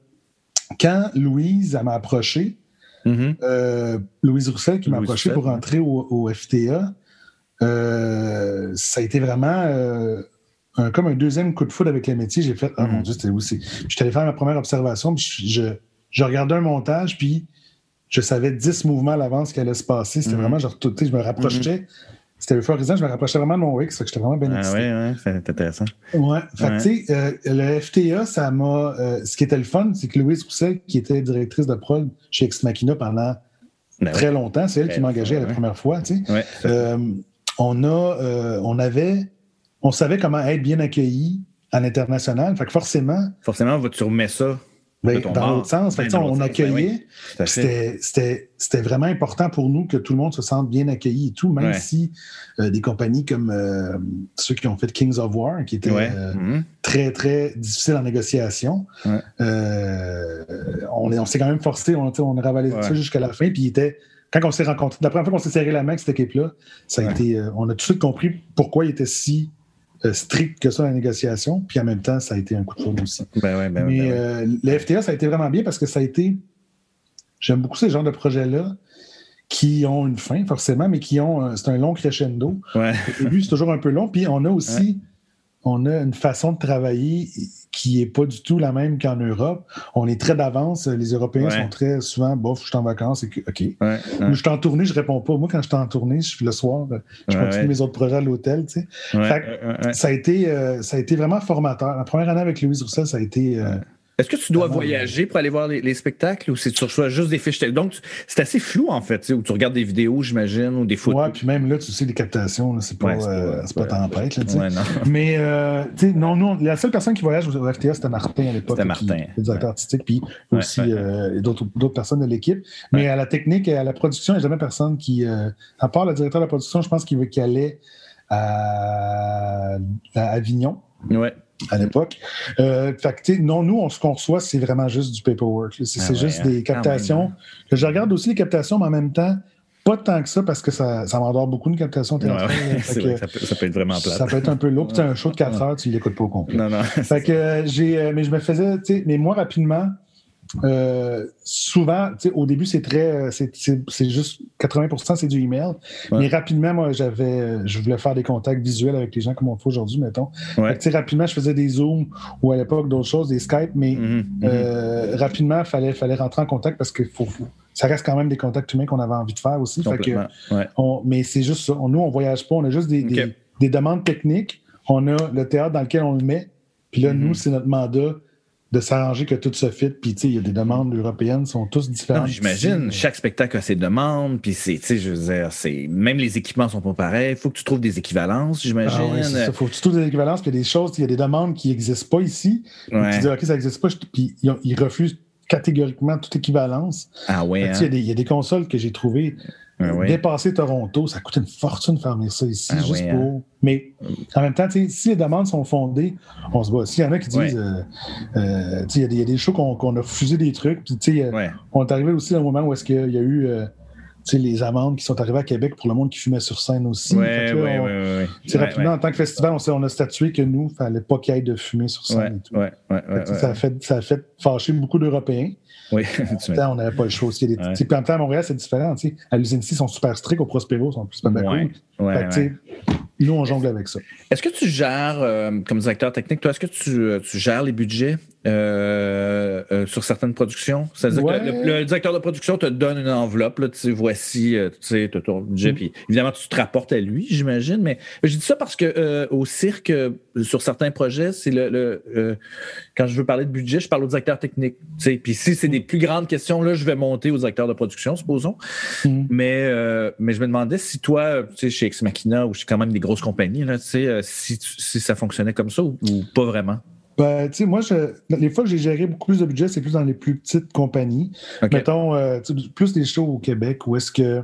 quand Louise m'a approché, mm-hmm. Louise Roussel qui m'a approché pour rentrer au, FTA, ça a été vraiment comme un deuxième coup de foudre avec les métiers. J'ai fait, oh mon mhm. Dieu, c'était où c'est? Je suis allé faire ma première observation, je, je, regardais un montage, puis je savais 10 mouvements à l'avance qui allait se passer. C'était mhm. vraiment, genre, tout, je me rapprochais. Mhm. C'était euphorisant, je me rapprochais vraiment de mon X, j'étais vraiment bien Ah oui, oui, c'est intéressant. Ouais, fait tu sais, euh, le FTA, ça m'a. Euh, ce qui était le fun, c'est que Louise Rousset, qui était directrice de prod chez Ex Machina pendant ben très longtemps, c'est elle qui ben, m'a engagé la première fois, tu sais. Euh, on, a, on avait on savait comment être bien accueilli à l'international. Fait que forcément. Forcément, tu remets ça. Ben, dans l'autre sens. Fait on accueillait. C'était vraiment important pour nous que tout le monde se sente bien accueilli et tout, même si euh, des compagnies comme euh, ceux qui ont fait Kings of War, qui étaient euh, mm-hmm. très, très difficiles en négociation, on, on s'est quand même forcé, on, on a ravalé ça jusqu'à la fin. Puis était, quand on s'est rencontrés, la première fois qu'on s'est serré la main avec cette équipe-là, ça a été, on a tout de suite compris pourquoi il était si strict que ça la négociation. Puis en même temps, ça a été un coup de foudre aussi. Ben ben mais ben euh, le FTA, ça a été vraiment bien parce que ça a été. J'aime beaucoup ces genres de projets-là qui ont une fin, forcément, mais qui ont. C'est un long crescendo. Ouais. Au début, c'est toujours un peu long. Puis on a aussi. On a une façon de travailler qui n'est pas du tout la même qu'en Europe. On est très d'avance. Les Européens sont très souvent, bof, je suis en vacances. Et OK. je suis en tournée, je réponds pas. Moi, quand je suis en tournée, je suis le soir, je continue mes autres projets à l'hôtel. Tu sais. ça, a été, euh, ça a été vraiment formateur. La première année avec Louise Roussel, ça a été. Euh, est-ce que tu dois voyager pour aller voir les, spectacles ou c'est tu reçois juste des fiches Donc, c'est assez flou, en fait, où tu regardes des vidéos, j'imagine, ou des photos. Ouais, puis même là, tu sais, les captations, c'est pas, euh, pas, tempête. Là, *laughs* Mais, euh, tu sais, non, nous, la seule personne qui voyage au FTA, c'était Martin à l'époque. C'était Martin. Le directeur artistique, puis aussi euh, d'autres personnes de l'équipe. Mais à la technique et à la production, il n'y a jamais personne qui. à part le directeur de la production, je pense qu'il allait à, à Avignon. Ouais à l'époque. Euh, fait non, nous, on, ce qu'on reçoit, c'est vraiment juste du paperwork. C'est ah juste des hein. captations. je regarde aussi les captations, mais en même temps, pas tant que ça parce que ça, ça m'endort beaucoup une captation théâtrale. *laughs* ça, peut, être vraiment plate. Ça peut être un peu lourd. Puis un show de 4 heures, tu ne l'écoutes pas au complet. Non, non. Fait que j'ai, euh, mais je me faisais, tu sais, mais moi, rapidement, euh, souvent, au début, c'est très, euh, c'est juste 80% c'est du email. Mais rapidement, moi, j'avais, euh, je voulais faire des contacts visuels avec les gens comme on fait aujourd'hui, mettons. rapidement, je faisais des Zooms ou à l'époque d'autres choses, des Skype, mais mm-hmm, mm-hmm. rapidement, il fallait, fallait rentrer en contact parce que faut, ça reste quand même des contacts humains qu'on avait envie de faire aussi. mais c'est juste ça. nous, on voyage pas, on a juste des, des, demandes techniques. On a le théâtre dans lequel on le met. Puis là, nous, mm-hmm. c'est notre mandat de s'arranger que tout se fit. Puis, tu sais, il y a des demandes européennes, sont tous différentes. J'imagine, chaque spectacle a ses demandes. Puis, tu sais, je veux dire, c'est, même les équipements sont pas pareils. Il faut que tu trouves des équivalences, j'imagine. Il faut que tu trouves des équivalences. Puis, il y a des choses, il y a des demandes qui n'existent pas ici. tu dis, OK, ça n'existe pas. Puis, ils, refusent catégoriquement toute équivalence. Ah ouais. Il y, a des consoles que j'ai trouvées ah dépasser Toronto, ça coûte une fortune de faire ça ici, ah juste pour. Hein. Mais en même temps, si les demandes sont fondées, on se voit. S'il y en a qui disent, euh, euh, il y, a des shows qu'on a refusé des trucs, puis on est arrivé aussi à un moment où est-ce qu'il y a eu les amendes qui sont arrivées à Québec pour le monde qui fumait sur scène aussi. Oui, oui, oui. Rapidement, en tant que festival, on, a statué que nous, il ne fallait pas qu'il y ait de fumer sur scène. Et tout. ça, a fait, ça a fait fâcher beaucoup d'Européens. Oui, *laughs* on n'avait pas le choix aussi. Puis en même temps, à Montréal, c'est différent. À l'usine ils sont super stricts. Au Prospero, ils sont plus pas cool. Nous, on jongle avec ça. Est-ce que tu gères, euh, comme directeur technique, toi, est-ce que tu, euh, tu, gères les budgets euh, sur certaines productions? C'est-à-dire que le, directeur de production te donne une enveloppe, là, tu sais, voici tu sais, ton budget, mm. puis évidemment, tu te rapportes à lui, j'imagine, mais je dis ça parce que au cirque, sur certains projets, c'est le, quand je veux parler de budget, je parle au directeur technique. Tu sais, puis si c'est des plus grandes questions, là, je vais monter au directeur de production, supposons. Mm. Mais, mais je me demandais si toi, tu sais, chez Ex Machina ou chez quand même des grosses compagnies, là, euh, si, si ça fonctionnait comme ça ou, pas vraiment? Ben, tu sais, moi, les fois que j'ai géré beaucoup plus de budget, c'est plus dans les plus petites compagnies. Mettons, euh, plus des shows au Québec où est-ce que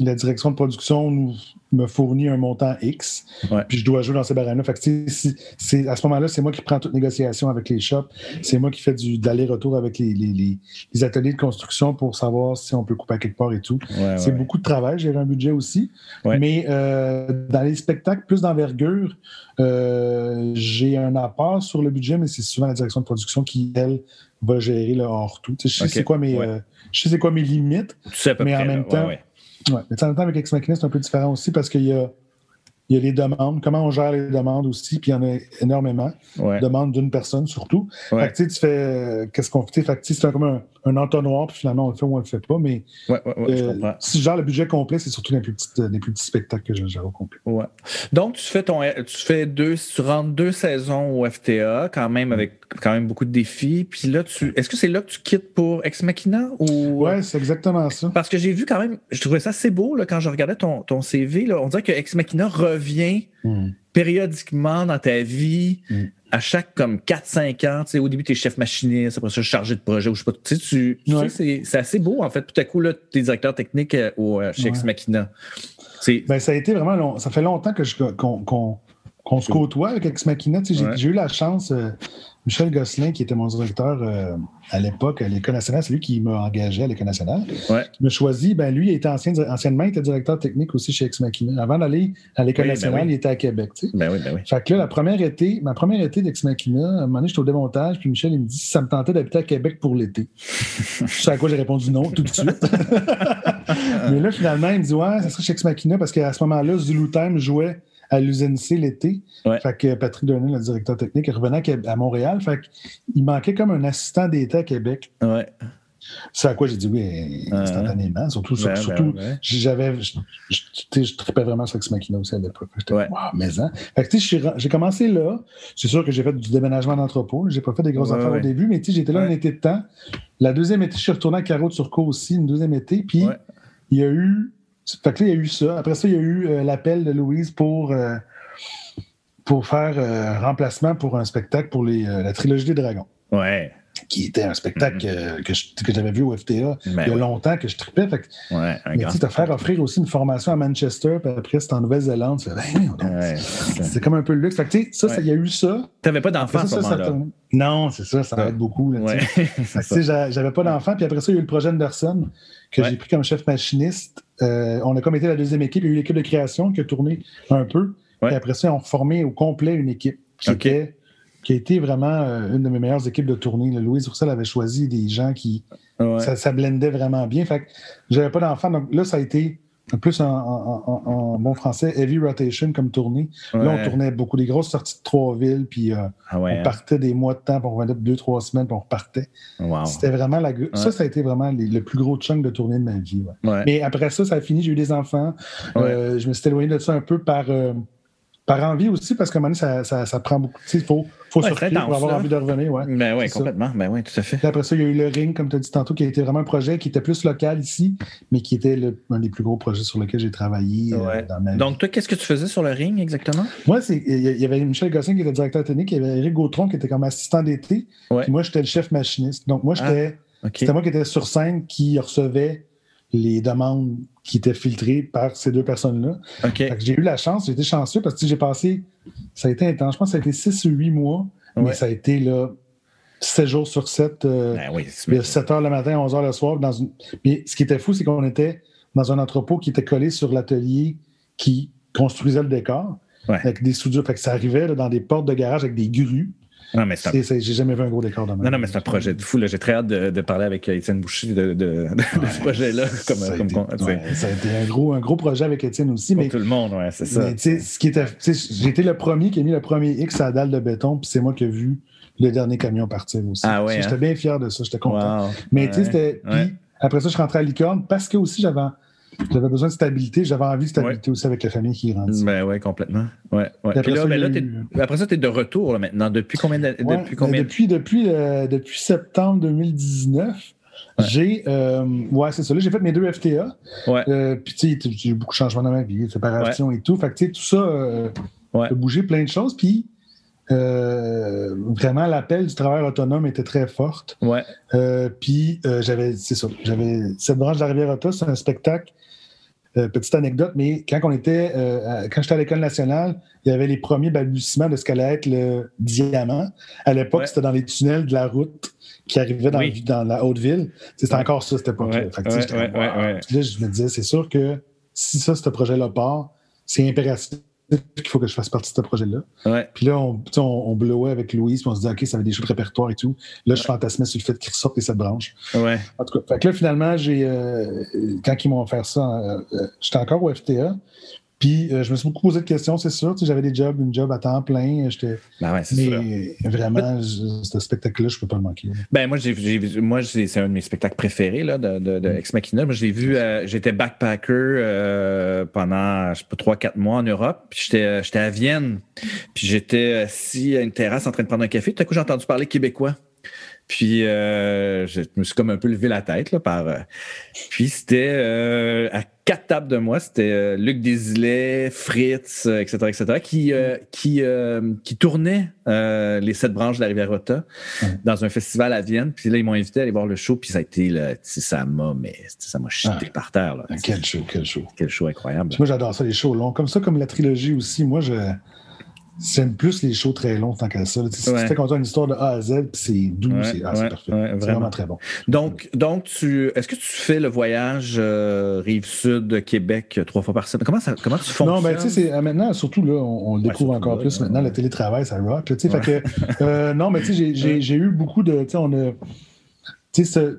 la direction de production nous, me fournit un montant X, puis je dois jouer dans ces barèmes-là. Fait que, à ce moment-là, c'est moi qui prends toute négociation avec les shops. C'est moi qui fais du, d'aller-retour avec les, les, les, ateliers de construction pour savoir si on peut couper à quelque part et tout. c'est beaucoup de travail, j'ai un budget aussi. Mais euh, dans les spectacles plus d'envergure, euh, j'ai un apport sur le budget, mais c'est souvent la direction de production qui, elle, va gérer le hors tout. Je sais c'est quoi mes, euh, je sais quoi mes limites, mais en même temps, oui, mais en même temps, avec Ex Machina, c'est un peu différent aussi parce qu'il y a, il y a les demandes, comment on gère les demandes aussi, puis il y en a énormément. Demandes d'une personne surtout. Fait que, tu fais, euh, qu'est-ce qu'on fait? Fait que, c'est comme un, un, entonnoir, puis finalement, on le fait ou on le fait pas. Mais euh, si je gère le budget complet, c'est surtout les plus, petites, les plus petits spectacles que je gère au complet. Ouais. Donc, tu fais ton, tu fais deux, tu rentres deux saisons au FTA, quand même, avec quand même beaucoup de défis. Puis là, tu, est-ce que c'est là que tu quittes pour Ex Machina? Ou... Ouais, c'est exactement ça. Parce que j'ai vu quand même, je trouvais ça assez beau, là, quand je regardais ton, ton CV, là, on dirait que Ex Machina revient hmm. périodiquement dans ta vie. Hmm à chaque comme 4-5 ans, tu sais, au début, tu es chef machiniste, après ça, chargé de projet, ou je sais pas, tu sais, tu, c'est assez beau, en fait. Tout à coup, là, tu es directeur technique euh, au, euh, chez Ex Machina. Ben, ça a été vraiment long. Ça fait longtemps que qu'on se côtoie avec Ex Machina. J'ai eu la chance, euh, Michel Gosselin, qui était mon directeur euh, à l'époque à l'École nationale, c'est lui qui m'a engagé à l'École nationale. Ouais. Il m'a choisi. Ben, lui, il était ancien, anciennement, il était directeur technique aussi chez Ex Machina. Avant d'aller à l'École ben nationale, il était à Québec. Tu sais. ben oui, ben oui. Fait que là, la première été, ma première été d'Ex Machina, à un moment donné, j'étais au démontage, puis Michel, il me dit si ça me tentait d'habiter à Québec pour l'été. *laughs* Sais à quoi j'ai répondu non tout de suite. *laughs* Mais là, finalement, il me dit ouais, ça serait chez Ex Machina parce qu'à ce moment-là, Zulu Time jouait à l'usine C l'été. Fait que Patrick Denis, le directeur technique, revenait à Montréal. Fait qu'il manquait comme un assistant d'État à Québec. Ouais. C'est à quoi j'ai dit oui instantanément. Surtout, ben surtout j'avais, je, je, tripais vraiment sur Ex Machina aussi à l'époque. J'étais, ouais. wow, mais hein. Fait que, j'ai commencé là. C'est sûr que j'ai fait du déménagement d'entrepôt. J'ai pas fait des grosses affaires au début, mais j'étais là un été de temps. La deuxième été, je suis retourné à Carreau de Surco aussi, une deuxième été. Puis, il y a eu fait que là, il y a eu ça. Après ça, il y a eu euh, l'appel de Louise pour, euh, pour faire euh, remplacement pour un spectacle pour les, la trilogie des dragons. Ouais. Qui était un spectacle mm-hmm. que, j'avais vu au FTA ben il y a longtemps, que je tripais. Fait que, ouais, mais tu te faire offrir aussi une formation à Manchester, puis après, c'est en Nouvelle-Zélande. Ben, c'est comme un peu le luxe. Fait que, ça, il y a eu ça. Tu n'avais pas d'enfant à ce moment-là. Non, c'est ça, ça aide beaucoup. *laughs* J'avais pas d'enfant, puis après ça, il y a eu le projet Anderson que j'ai pris comme chef machiniste. Euh, on a comme été la deuxième équipe. Il y a eu l'équipe de création qui a tourné un peu. Et après ça, on a formé au complet une équipe qui, était, qui a été vraiment euh, une de mes meilleures équipes de tournée. Louise Roussel avait choisi des gens qui. Ça, ça, blendait vraiment bien. Fait que j'avais pas d'enfant. Donc là, ça a été plus en, bon français, heavy rotation comme tournée. Là, on tournait beaucoup des grosses sorties de trois villes, puis euh, ah on hein. partait des mois de temps, puis on revenait deux, trois semaines, puis on repartait. C'était vraiment la. Ça, ça a été vraiment le plus gros chunk de tournée de ma vie. Mais après ça, ça a fini, j'ai eu des enfants. Euh, je me suis éloigné de ça un peu par. Euh, par envie aussi, parce qu'à un moment donné, ça, ça, prend beaucoup. Il faut, faut sortir pour avoir envie de revenir. Ouais, ben oui, complètement. Ben oui, tout à fait. après ça, il y a eu le Ring, comme tu as dit tantôt, qui a été vraiment un projet qui était plus local ici, mais qui était un des plus gros projets sur lesquels j'ai travaillé euh, dans ma vie. Donc, toi, qu'est-ce que tu faisais sur le Ring exactement? Moi, il y avait Michel Gossin qui était directeur technique, il y avait Eric Gautron qui était comme assistant d'été, puis moi, j'étais le chef machiniste. Donc, moi, j'étais. Ah, c'était moi qui étais sur scène qui recevait les demandes qui étaient filtrées par ces deux personnes-là. J'ai eu la chance, j'ai été chanceux parce que j'ai passé, ça a été intense, je pense que ça a été 6 ou 8 mois, mais ça a été là, 7 jours sur 7, euh, ben 7 heures le matin, 11 heures le soir. Dans une... Mais ce qui était fou, c'est qu'on était dans un entrepôt qui était collé sur l'atelier qui construisait le décor avec des soudures. Fait que ça arrivait dans des portes de garage avec des grues. Non, mais J'ai jamais vu un gros décor dans ma Non, non, mais c'est un projet de fou. J'ai très hâte de, parler avec Étienne Boucher de, de, ce projet-là. Comme, ça, a comme, été, ça a été un gros, un gros projet avec Étienne aussi. Pour mais, tout le monde, ouais, c'est ça. ce qui était, j'ai été le premier qui a mis le premier X à la dalle de béton, puis c'est moi qui ai vu le dernier camion partir aussi. Ah ouais, J'étais hein? bien fier de ça, j'étais content. Mais tu sais, c'était. Après ça, je rentré à Licorne parce que aussi j'avais j'avais besoin de stabilité. J'avais envie de stabilité aussi avec la famille qui grandit. Ben oui, complètement. Ouais, ouais. Après, là, ben là, après ça, tu es de retour maintenant. Depuis combien Depuis, combien... depuis, depuis, euh, depuis septembre 2019. J'ai, euh, ouais, c'est ça. Là, j'ai fait mes deux FTA. Euh, puis, tu sais, j'ai eu beaucoup de changements dans ma vie, séparation et tout. Fait que, tu sais, tout ça euh, a bougé plein de choses. Puis, euh, vraiment, l'appel du travail autonome était très forte. Ouais. Euh, puis, euh, j'avais, c'est ça, j'avais cette branche de la rivière Otta, c'est un spectacle. Petite anecdote, mais quand on était, quand j'étais à l'école nationale, il y avait les premiers balbutiements de ce qu'allait être le diamant. À l'époque, c'était dans les tunnels de la route qui arrivaient dans, dans la haute ville. C'était encore ça, cette époque-là. là, je me disais, c'est sûr que si ça, ce projet-là part, c'est impératif qu'il faut que je fasse partie de ce projet-là. Puis là, on, on, blowait avec Louise, puis on se disait, OK, ça avait des jeux de répertoire et tout. Là, je fantasmais sur le fait qu'ils sortent cette branche. Ouais. En tout cas, fait que là, finalement, j'ai, euh, quand ils m'ont offert ça, euh, euh, j'étais encore au FTA. Puis euh, je me suis beaucoup posé de questions, c'est sûr. J'avais des jobs, une job à temps plein. J'étais. Ben ouais, mais vraiment, ce spectacle-là, je ne peux pas le manquer. Ben moi, j'ai, moi, c'est un de mes spectacles préférés là, de, de, mm. Ex Machina. Moi, je l'ai vu, euh, j'étais backpacker euh, pendant, je sais pas, trois, quatre mois en Europe. Puis j'étais, j'étais à Vienne. Puis j'étais assis à une terrasse en train de prendre un café. Tout à coup, j'ai entendu parler québécois. Puis euh, je me suis comme un peu levé la tête là, par. Euh, puis c'était euh, à quatre tables de moi, c'était Luc Desilets, Fritz, etc., etc., qui qui qui tournaient les sept branches de la rivière Rota dans un festival à Vienne. Puis là ils m'ont invité à aller voir le show. Puis ça a été là, ça m'a mais ça m'a chuté par terre là. Quel show, quel show, quel show incroyable. Moi j'adore ça les shows longs comme ça comme la trilogie aussi. Moi je J'aime plus les shows très longs tant qu'à ça. Si tu fais une histoire de A à Z, c'est doux, c'est ah, parfait. vraiment très bon. Donc, donc tu, est-ce que tu fais le voyage euh, Rive-Sud, Québec, euh, trois fois par semaine? Comment, ça, comment tu fonctionnes? Non, ben, tu sais, euh, maintenant, surtout là, on, le découvre encore plus. maintenant, le télétravail, ça rock. Fait que, non, mais tu sais, *laughs* j'ai eu beaucoup de. Tu sais, on a. Tu sais,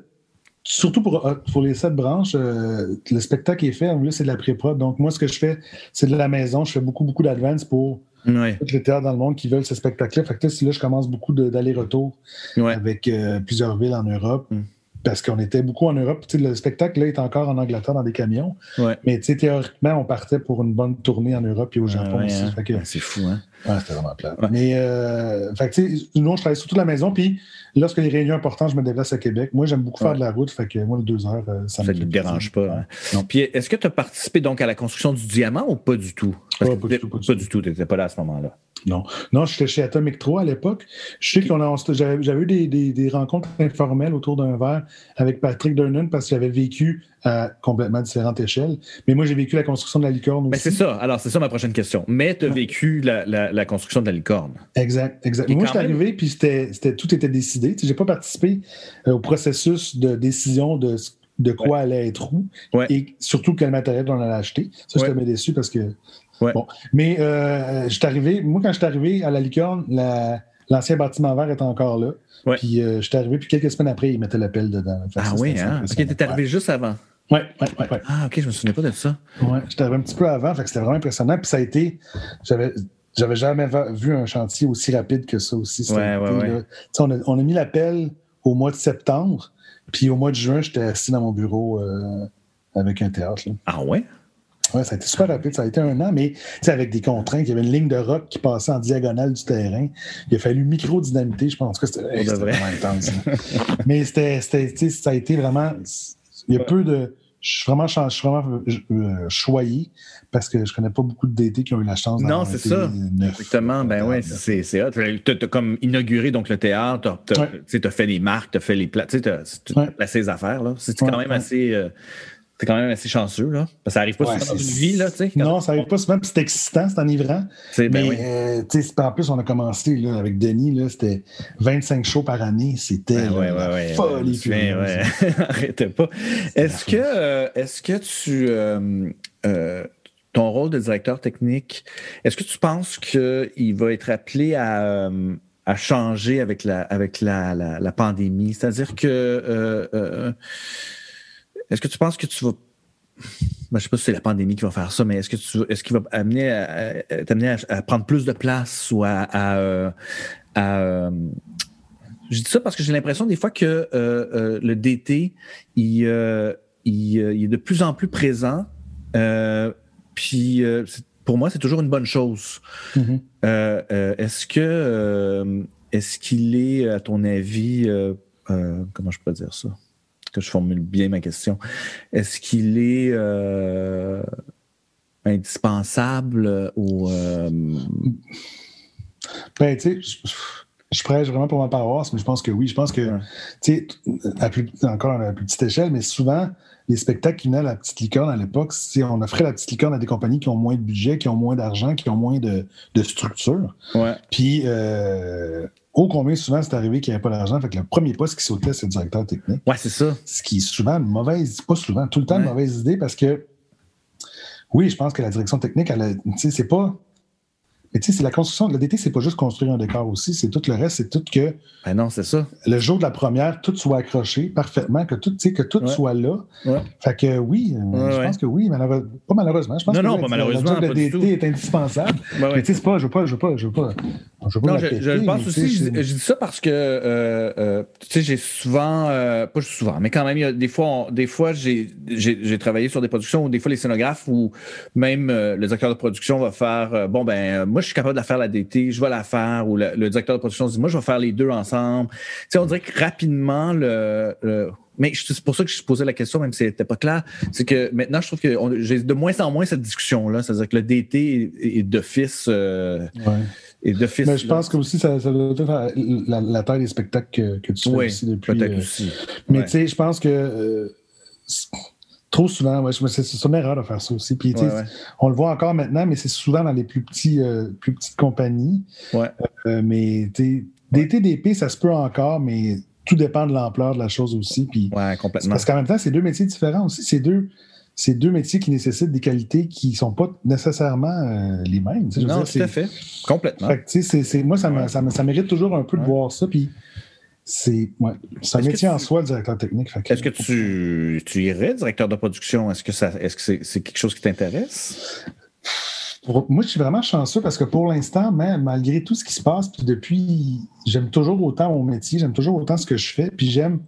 surtout pour, pour les sept branches, le spectacle est fait. Plus, c'est de la pré-prod. Donc, moi, ce que je fais, c'est de la maison. Je fais beaucoup, beaucoup d'advance pour Ouais. les théâtres dans le monde qui veulent ce spectacle-là. Fait que là, je commence beaucoup d'aller-retour avec euh, plusieurs villes en Europe. Mm. Parce qu'on était beaucoup en Europe. le spectacle là, est encore en Angleterre dans des camions. Mais théoriquement, on partait pour une bonne tournée en Europe et au Japon aussi. Hein. C'est fou, hein? Ouais, c'était vraiment plat. Mais, euh, fait que, nous, je travaille surtout de la maison. Puis, lorsque les réunions importantes, je me déplace à Québec. Moi, j'aime beaucoup faire de la route. Fait que moi, les deux heures, euh, ça, ne me dérange pas. Hein. Puis, est-ce que tu as participé donc à la construction du diamant ou pas du tout? pas, du tout pas, du tout. Tu n'étais pas là à ce moment-là. Non. Non, j'étais chez Atomic 3 à l'époque. Je sais a, j'avais eu des, des, des, rencontres informelles autour d'un verre avec Patrick Durnan parce qu'il avait vécu à complètement différentes échelles. Mais moi, j'ai vécu la construction de la licorne aussi. Mais c'est ça. Alors, c'est ça ma prochaine question. Mais tu as vécu la, la, construction de la licorne. Exact, exact. Moi, je suis arrivé, puis c'était, tout était décidé. Je n'ai pas participé euh, au processus de décision de, de quoi allait être où et surtout quel matériel on allait acheter. Ça, je j'étais déçu parce que. Bon. Mais euh, je suis arrivé, moi, quand je suis arrivé à la licorne, l'ancien bâtiment vert était encore là. Puis euh, je suis arrivé, puis quelques semaines après, ils mettaient l'appel dedans. ah oui, hein? Parce qu'il était arrivé juste avant. Oui, oui, oui. Ouais. Ah, OK, je me souvenais pas de ça. Oui, j'étais un petit peu avant, fait que c'était vraiment impressionnant. Puis ça a été. J'avais. J'avais jamais vu un chantier aussi rapide que ça aussi. Ouais, ouais, ouais. On, a, on, a, mis l'appel au mois de septembre, puis au mois de juin, j'étais assis dans mon bureau euh, avec un théâtre. Ah ouais? Oui, ça a été super rapide. Ça a été un an, mais avec des contraintes. Il y avait une ligne de rock qui passait en diagonale du terrain. Il a fallu micro-dynamiter. Je pense que c'était vraiment intense. Mais c'était, ça a été vraiment. Il y a peu de je suis vraiment, je suis vraiment euh, choyé parce que je connais pas beaucoup de DT qui ont eu la chance Non, c'est ça. Exactement. Ben oui, c'est hot. Tu as, comme inauguré donc, le théâtre, tu as, fait les marques, tu as fait les plats, tu as, placé les affaires. C'est quand même assez. Euh, C'est quand même assez chanceux, là. Parce que ça arrive pas souvent dans une vie, là, tu sais. Non, ça arrive pas souvent, c'est excitant, c'est enivrant. Ben mais, oui. euh, tu sais, en plus, on a commencé, là, avec Denis, là, c'était 25 shows par année. C'était Ben ouais, *laughs* folie. Arrêtez pas. Est-ce que, euh, est-ce que tu. euh, euh, ton rôle de directeur technique, est-ce que tu penses qu'il va être appelé à, à changer avec la, avec la, la, la pandémie? C'est-à-dire que. euh, euh, est-ce que tu penses que tu vas. Ben, je ne sais pas si c'est la pandémie qui va faire ça, mais est-ce que tu est-ce qu'il va amener à, à- t'amener à, à prendre plus de place ou à. à, euh, euh, je dis ça parce que j'ai l'impression des fois que euh, euh, le DT, il, euh, il, il est de plus en plus présent. Puis pour moi, c'est toujours une bonne chose. Euh, est-ce que est-ce qu'il est, à ton avis, comment je peux dire ça? Que je formule bien ma question. Est-ce qu'il est euh, indispensable ou euh, Ben, tu sais, je, je prêche vraiment pour ma paroisse, mais je pense que oui. Je pense que, tu sais, plus- encore à la plus petite échelle, mais souvent, les spectacles qui venaient à la petite licorne à l'époque, on offrait la petite licorne à des compagnies qui ont moins de budget, qui ont moins d'argent, qui ont moins de, de structure. ouais, Puis, euh, ô combien souvent c'est arrivé qu'il n'y avait pas d'argent? Fait que le premier poste qui sautait, c'est le directeur technique. ouais, c'est ça. Ce qui est souvent une mauvaise, pas souvent, tout le temps une mauvaise idée parce que, oui, je pense que la direction technique, elle c'est pas. Mais tu sais, c'est la construction. Le DT, c'est pas juste construire un décor aussi, c'est tout le reste, c'est tout que Ben non, c'est ça. le jour de la première, tout soit accroché parfaitement, que tout, que tout Ouais. soit là. Ouais. Fait que oui, euh, Ouais, je pense que oui, malheureusement. Pas malheureusement. Je pense Non, que non, le- pas malheureusement, Le DT est indispensable. Mais tu sais, c'est pas, je veux pas, je veux pas, je veux pas. Je Non, je, péter, je le pense aussi. Je, je dis ça parce que, euh, euh, tu sais, j'ai souvent, euh, pas souvent, mais quand même, il y a des fois, on- des fois, j'ai, travaillé sur des productions où des fois les scénographes ou même euh, le directeur de production va faire, euh, bon ben, euh, moi je suis capable de la faire la DT, je vais la faire, ou le, le directeur de production dit, moi je vais faire les deux ensemble. Tu sais, on dirait que rapidement le, le- mais c'est pour ça que je posais la question, même si c'était pas clair, c'est que maintenant je trouve que j'ai de moins en moins cette discussion-là, c'est-à-dire que le DT est, est d'office, euh, Ouais. D'office. Mais je pense que aussi, ça, ça doit être la, taille des spectacles que, que tu fais Oui, aussi depuis. peut-être euh, aussi. Mais Ouais. tu sais, je pense que euh, trop souvent, ouais, c'est une erreur de faire ça aussi. Puis, Ouais, ouais. on le voit encore maintenant, mais c'est souvent dans les plus, petits, euh, plus petites compagnies. Ouais. Mais sais, DTDP, ça se peut encore, mais tout dépend de l'ampleur de la chose aussi. Puis, complètement. parce qu'en même temps, c'est deux métiers différents aussi. C'est deux, c'est deux métiers qui nécessitent des qualités qui ne sont pas nécessairement euh, les mêmes. tu sais, Non, dire, tout c'est- à fait. Complètement. fait que, tu sais, c'est- c'est- moi, ça, me- Ouais. ça, me- ça mérite toujours un peu de voir ça. Puis, c'est ouais, c'est un métier en soi, le directeur technique. Est-ce que tu, tu irais directeur de production? Est-ce que ça, est-ce que c'est, c'est quelque chose qui t'intéresse? Moi, je suis vraiment chanceux parce que pour l'instant, malgré tout ce qui se passe, puis depuis, j'aime toujours autant mon métier, j'aime toujours autant ce que je fais, puis j'aime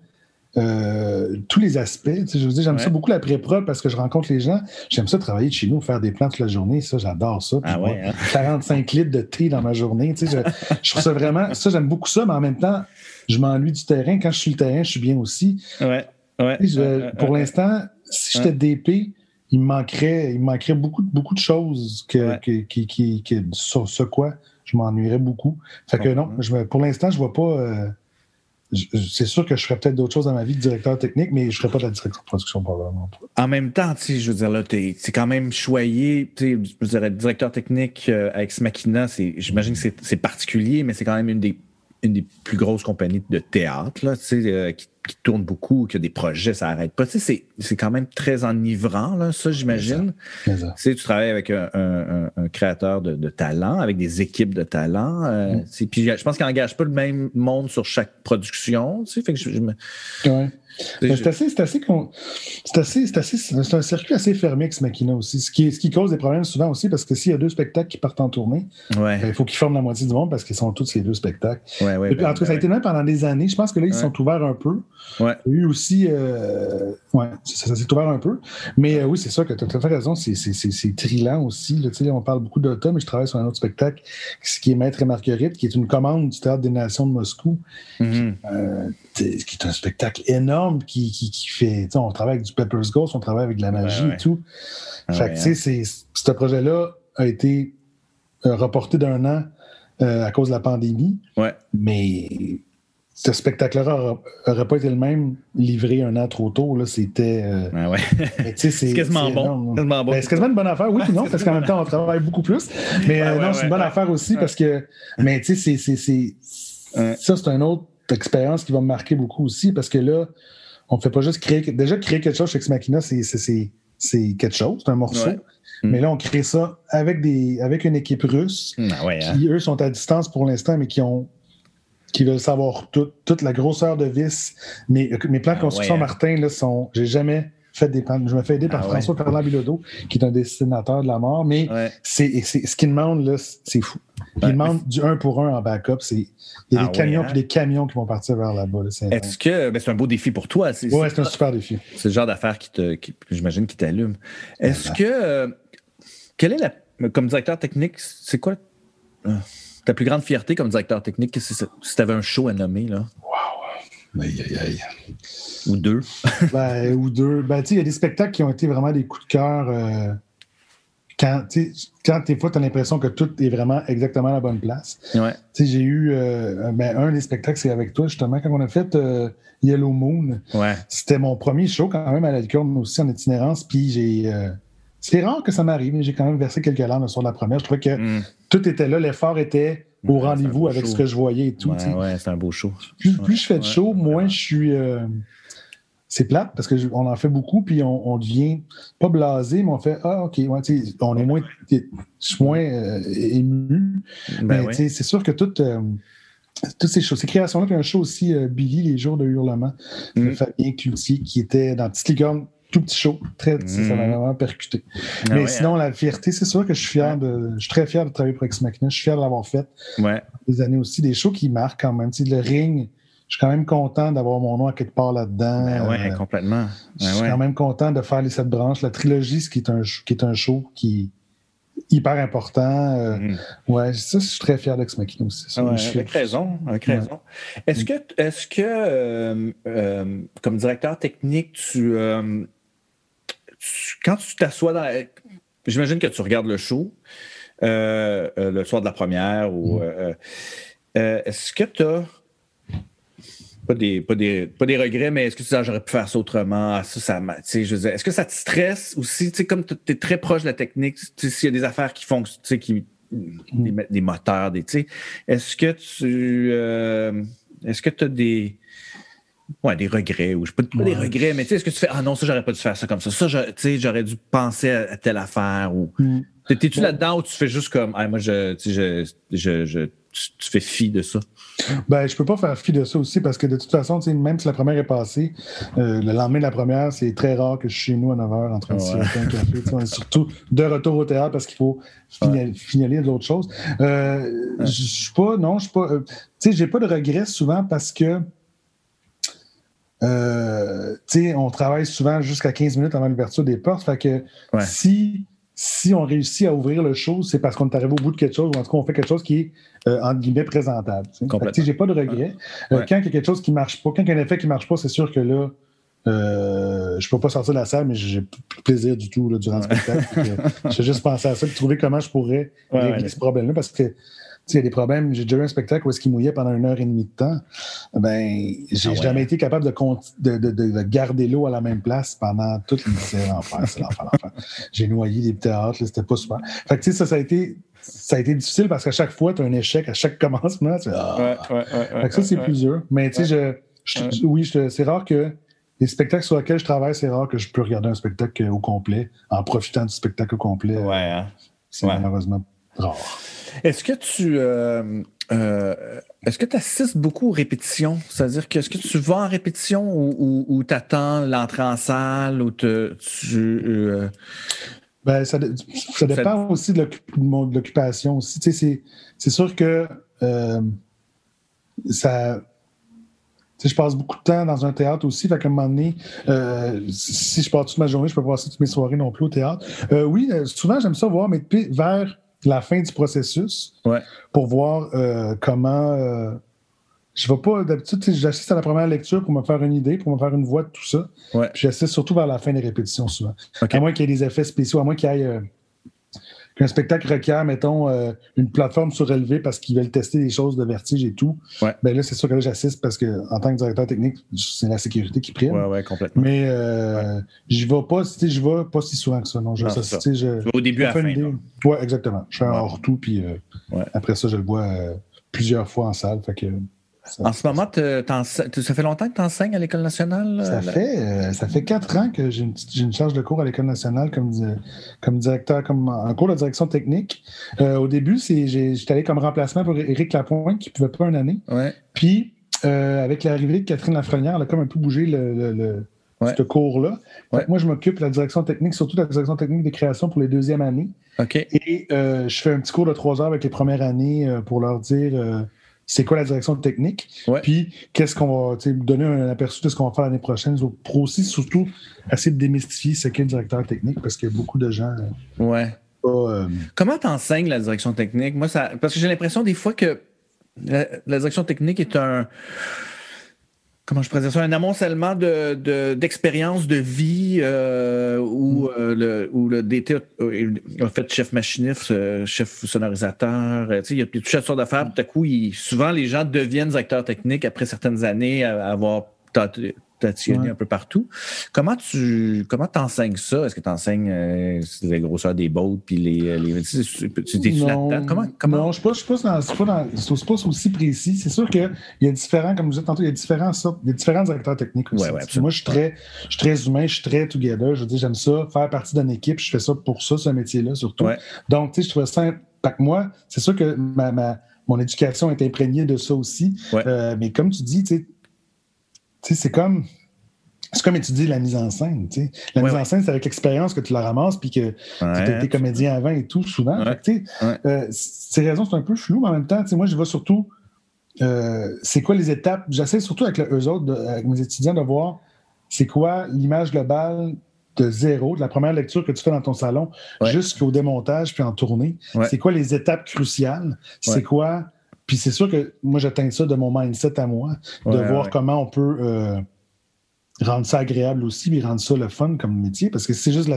euh, tous les aspects. Tu sais, je veux dire, j'aime Ouais. ça beaucoup la pré-prod parce que je rencontre les gens. J'aime ça travailler de chez nous, faire des plans toute la journée. Ça, j'adore ça. Puis Ah moi, ouais, hein? 45 litres de thé dans ma journée. Tu sais, je, je trouve ça vraiment. Ça, j'aime beaucoup ça, mais en même temps, je m'ennuie du terrain. Quand je suis le terrain, je suis bien aussi. Ouais. Ouais. Tu sais, je- Euh, pour euh, l'instant, si j'étais DP, il me manquerait, il me manquerait beaucoup, de- beaucoup de choses que, que- qui, qui- qui- sur ce quoi je m'ennuierais beaucoup. Fait que non, je pour l'instant, je vois pas. euh, c'est sûr que je ferais peut-être d'autres choses dans ma vie que directeur technique, mais je ne ferais pas de la direction de production probablement. En même temps, tu je veux dire, là, t'es, c'est quand même choyé. Tu je veux dire, être directeur technique euh, avec Ex Machina, j'imagine que c'est, particulier, mais c'est quand même une des, une des plus grosses compagnies de théâtre, là, tu sais, euh, qui, qui tourne beaucoup, qui a des projets, ça arrête pas. Tu sais, c'est, quand même très enivrant, là, ça, j'imagine. Tu sais, tu travailles avec un, un- un- un créateur de, de talent, avec des équipes de talent. euh, Mm. tu Puis je pense qu'il n'engage pas le même monde sur chaque production. Tu sais, fait que je, je me- Ouais. Mais je- C'est assez, c'est assez, c'est assez, c'est assez, c'est un circuit assez fermé avec ce Machina aussi, ce qui, ce qui cause des problèmes souvent aussi parce que s'il y a deux spectacles qui partent en tournée, ouais, ben, il faut qu'ils forment la moitié du monde parce qu'ils sont tous ces deux spectacles. ouais, ouais. Ben, en tout cas, ça a ben, été le même pendant des années. Je pense que là, ils sont ouverts un peu. Ouais. Eu aussi. euh, ouais, ça, ça s'est ouvert un peu. Mais euh, oui, c'est ça que tu as tout à fait raison. C'est- trilant aussi. là. On parle beaucoup d'automne, mais je travaille sur un autre spectacle, ce qui est Maître et Marguerite, qui est une commande du Théâtre des Nations de Moscou, euh, t- qui est un spectacle énorme qui, qui, qui fait. On travaille avec du Pepper's Ghost, on travaille avec de la magie Ouais, ouais. et tout. Ah fait que, tu sais, c'est- ce projet-là a été reporté d'un an à cause de la pandémie. Ouais. Mais ce spectacle-là n'aurait pas été le même livré un an trop tôt. C'était. Euh, ouais. c'est quasiment bon. Ben, c'est quasiment une bonne affaire, oui, non, parce qu'en même temps, on travaille beaucoup plus. Mais euh, non, c'est une bonne affaire aussi parce que. Mais tu sais, c'est. Ça, c'est une autre expérience qui va me marquer beaucoup aussi parce que là, on ne fait pas juste créer. Déjà, créer quelque chose chez Ex Machina, c'est quelque chose, c'est un morceau. Mais là, on crée ça avec, des, avec une équipe russe ah hein. qui, eux, sont à distance pour l'instant, mais qui ont qui veulent savoir toute la grosseur de vis. Mes, mes plans de ah construction. Martin, là, sont. J'ai jamais fait des plans. Je me fais aider par ah François Fernand Bilodeau, qui est un dessinateur de la mort, mais c'est, ce qu'il demande, là, c'est fou. Il demande du 1 pour 1 en backup. C'est, il y a des camions hein? des camions qui vont partir vers là-bas. Est-ce que ben, c'est un beau défi pour toi? Oui, c'est un super défi. C'est le genre d'affaire qui te, j'imagine, qui t'allume. Est-ce que euh, quelle est la. Comme directeur technique, c'est quoi euh, ta plus grande fierté comme directeur technique si tu avais un show à nommer? Là? Wow! Aïe, aïe, aïe. Ou deux. *laughs* ben, ou deux. Ben, il y a des spectacles qui ont été vraiment des coups de cœur. Euh, quand, quand des fois, tu as l'impression que tout est vraiment exactement à la bonne place. Ouais. J'ai eu euh, ben, un des spectacles, c'est avec toi, justement, quand on a fait Yellow Moon. Ouais. C'était mon premier show quand même à la licorne aussi en itinérance. Puis j'ai c'est rare que ça m'arrive, mais j'ai quand même versé quelques larmes sur la première. Je trouvais que hmm. tout était là, l'effort était au rendez-vous avec ce que je voyais et tout. Ouais, c'est un beau show. Plus, je fais de show, moins je suis. Euh, c'est plate parce qu'on en fait beaucoup, puis on, devient pas blasé, mais on fait Ah, OK, on est moins, je suis moins euh, ému. Ben mais c'est sûr que tout, euh, toutes ces choses, ces créations-là, puis un show aussi, Billy, Les Jours de Hurlement, de hmm. Fabien Cloutier, qui était dans Petite Licorne tout petit show. Très, Ça m'a mhm. vraiment percuté. Ah Mais sinon, hein. la fierté, c'est sûr que je suis fier de. Je suis très fier de travailler pour Ex Machina. Je suis fier de l'avoir fait. Ouais. Des années aussi, des shows qui marquent quand même. le ring, je suis quand même content d'avoir mon nom à quelque part là-dedans. Ben ouais, euh, complètement. je suis ben quand même content de faire les sept branches. La trilogie, ce qui est un, qui est un show qui est hyper important. Euh, mhm. Ouais, ça, je suis très fier d'Ex Machina aussi. Ah avec raison, avec raison. Est-ce que, est-ce que euh, comme directeur technique, tu quand tu t'assois dans. J'imagine que tu regardes le show euh, euh, le soir de la première ou. Mm. Euh, est-ce que tu as. Pas des, pas, des, pas des regrets, mais est-ce que tu dis, ah, j'aurais pu faire ça autrement? Ah, ça, ça je est-ce que ça te stresse aussi? Comme tu es très proche de la technique, s'il y a des affaires qui font, qui, des, mm. des moteurs, des, est-ce que tu. est-ce que tu as des Ouais, des regrets, ou je peux pas des regrets, mais tu sais, est-ce que tu fais Ah non, ça, j'aurais pas dû faire ça comme ça. Ça, tu sais, j'aurais dû penser à, telle affaire. Ou. Mm. T'es-tu là-dedans ou tu fais juste comme ah, moi, je, je, je, je tu, fais fi de ça? Ben, je peux pas faire fi de ça aussi parce que de toute façon, même si la première est passée, euh, le lendemain de la première, c'est très rare que je suis chez nous à 9h en train de ouais. un café. Surtout de retour au théâtre parce qu'il faut finaliser d'autres choses. Euh, Je suis pas, non, je suis pas. Euh, tu sais, j'ai pas de regrets souvent parce que euh, on travaille souvent jusqu'à 15 minutes avant l'ouverture des portes. Fait que si, si on réussit à ouvrir le show, c'est parce qu'on est arrivé au bout de quelque chose, ou en tout cas, on fait quelque chose qui est, euh, entre guillemets, présentable. J'ai pas de regret. Euh, quand il y a quelque chose qui marche pas, quand il y a un effet qui marche pas, c'est sûr que là, euh, je peux pas sortir de la salle, mais j'ai plus plaisir du tout là, durant le spectacle. J'ai juste pensé à ça, trouver comment je pourrais régler ce problème-là, parce que il y a des problèmes. J'ai déjà eu un spectacle où est-ce qu'il mouillait pendant une heure et demie de temps. Ben, j'ai ah jamais été capable de, de, de, garder l'eau à la même place pendant toute C'est l'enfer, c'est l'enfer, J'ai noyé des théâtres, c'était pas super. Fait que, ça, ça a été ça a été difficile parce qu'à chaque fois, tu as un échec à chaque *laughs* commencement. Ah. fait que ça, c'est plus dur. Mais tu sais, je, oui, c'est rare que les spectacles sur lesquels je travaille, c'est rare que je peux regarder un spectacle au complet en profitant du spectacle au complet. Ouais, hein. C'est malheureusement rare. Est-ce que tu euh, euh, est-ce que tu assistes beaucoup aux répétitions? C'est-à-dire que est-ce que tu vas en répétition ou, tu attends l'entrée en salle ou tu. Euh, ben, ça, dépend aussi de l'occupation aussi. c'est sûr que ça. je passe beaucoup de temps dans un théâtre aussi. Fait qu'à un moment donné, si je passe toute ma journée, je peux passer toutes mes soirées non plus au théâtre. oui, souvent, j'aime ça voir, mais vers la fin du processus pour voir euh, comment. Euh, je ne vais pas. D'habitude, j'assiste à la première lecture pour me faire une idée, pour me faire une voix de tout ça. Puis j'assiste surtout vers la fin des répétitions souvent. À moins qu'il y ait des effets spéciaux, à moins qu'il y ait. Euh, qu'un spectacle requiert, mettons, euh, une plateforme surélevée parce qu'ils veulent tester des choses de vertige et tout, ben là, c'est sûr que là, j'assiste parce que en tant que directeur technique, c'est la sécurité qui prime. Ouais, ouais, complètement. Mais euh, j'y vais pas, j'y vais pas si souvent que ça. Non, je, ça, je, au début à la fin. Oui, exactement. Je fais un hors-tout, puis après ça, je le vois plusieurs fois en salle. Fait que en ce moment, ça fait longtemps que tu enseignes à l'École nationale? Ça, fait, euh, ça fait quatre ans que j'ai une, charge de cours à l'École nationale comme, comme directeur, comme en cours de direction technique. Euh, au début, j'étais allé comme remplacement pour Éric Lapointe qui ne pouvait pas une année. Puis, euh, avec l'arrivée de Catherine Lafrenière, elle a comme un peu bougé le, ce cours-là. Moi, je m'occupe de la direction technique, surtout de la direction technique des créations pour les deuxièmes années. Et je fais un petit cours de trois heures avec les premières années pour leur dire c'est quoi la direction technique, puis qu'est-ce qu'on va donner un aperçu de ce qu'on va faire l'année prochaine, pour aussi surtout essayer de démystifier ce qu'est le directeur technique, parce qu'il y a beaucoup de gens. Euh, ouais. Euh, Comment tu enseignes la direction technique? Moi, ça. Parce que j'ai l'impression des fois que la direction technique est un comment je pourrais ça, un amoncellement de, d'expériences de, vie euh, où, mm. euh, le, où le DT a, fait chef machiniste, euh, chef sonorisateur. il y a toutes sortes d'affaires. Tout à coup, souvent, les gens deviennent directeurs techniques après certaines années à avoir un peu partout. Comment tu comment enseignes ça? Est-ce que tu enseignes euh, les grosseurs des boats puis les. les tu là Comment, comment? Non, je ne suis pas, pas, pas, aussi précis. C'est sûr qu'il y a différents, comme je disais tantôt, il y a différents sortes, il y a différents directeurs techniques aussi. Moi, je suis très, je suis très humain, je suis très together. Je dis, j'aime ça, faire partie d'une équipe, je fais ça pour ça, ce métier-là, surtout. Donc, tu sais, je trouvais ça. moi, c'est sûr que ma, mon éducation est imprégnée de ça aussi. Euh, mais comme tu dis, tu sais, c'est comme. C'est comme étudier la mise en scène. La mise en scène, c'est avec l'expérience que tu la ramasses puis que tu as été comédien avant et tout, souvent. euh, ces raisons sont un peu floues, mais en même temps, moi, je vois surtout euh, c'est quoi les étapes? J'essaie surtout avec eux autres, avec mes étudiants, de voir c'est quoi l'image globale de zéro, de la première lecture que tu fais dans ton salon jusqu'au démontage puis en tournée. C'est quoi les étapes cruciales? C'est quoi puis c'est sûr que moi, j'atteins ça de mon mindset à moi, de voir comment on peut euh, rendre ça agréable aussi, mais rendre ça le fun comme métier, parce que c'est juste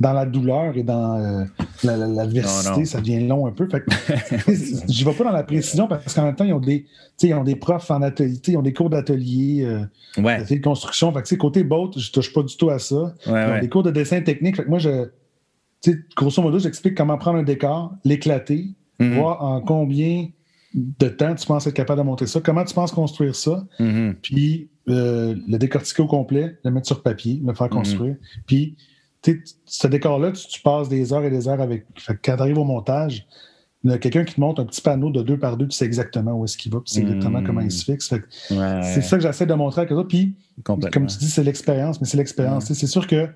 dans la douleur et dans euh, l'adversité, ça devient long un peu. Fait je ne *laughs* *laughs* vais pas dans la précision parce qu'en même temps, ils ont des, ils ont des profs en atelier, ils ont des cours d'atelier, euh, de construction. Fait que, côté boat, je ne touche pas du tout à ça. ils ont des cours de dessin technique. Fait que moi, je, grosso modo, j'explique comment prendre un décor, l'éclater, mm-hmm. voir en combien de temps tu penses être capable de monter ça? Comment tu penses construire ça? Mm-hmm. Puis euh, le décortiquer au complet, le mettre sur papier, le faire mm-hmm. construire. Puis ce décor-là, tu, passes des heures et des heures avec. quand tu arrives au montage, il y a quelqu'un qui te montre un petit panneau de deux par deux, tu sais exactement où est-ce qu'il va, tu sais exactement comment il se fixe. C'est ça que j'essaie de montrer à quelqu'un. Puis, comme tu dis, c'est l'expérience, mais c'est l'expérience. C'est sûr que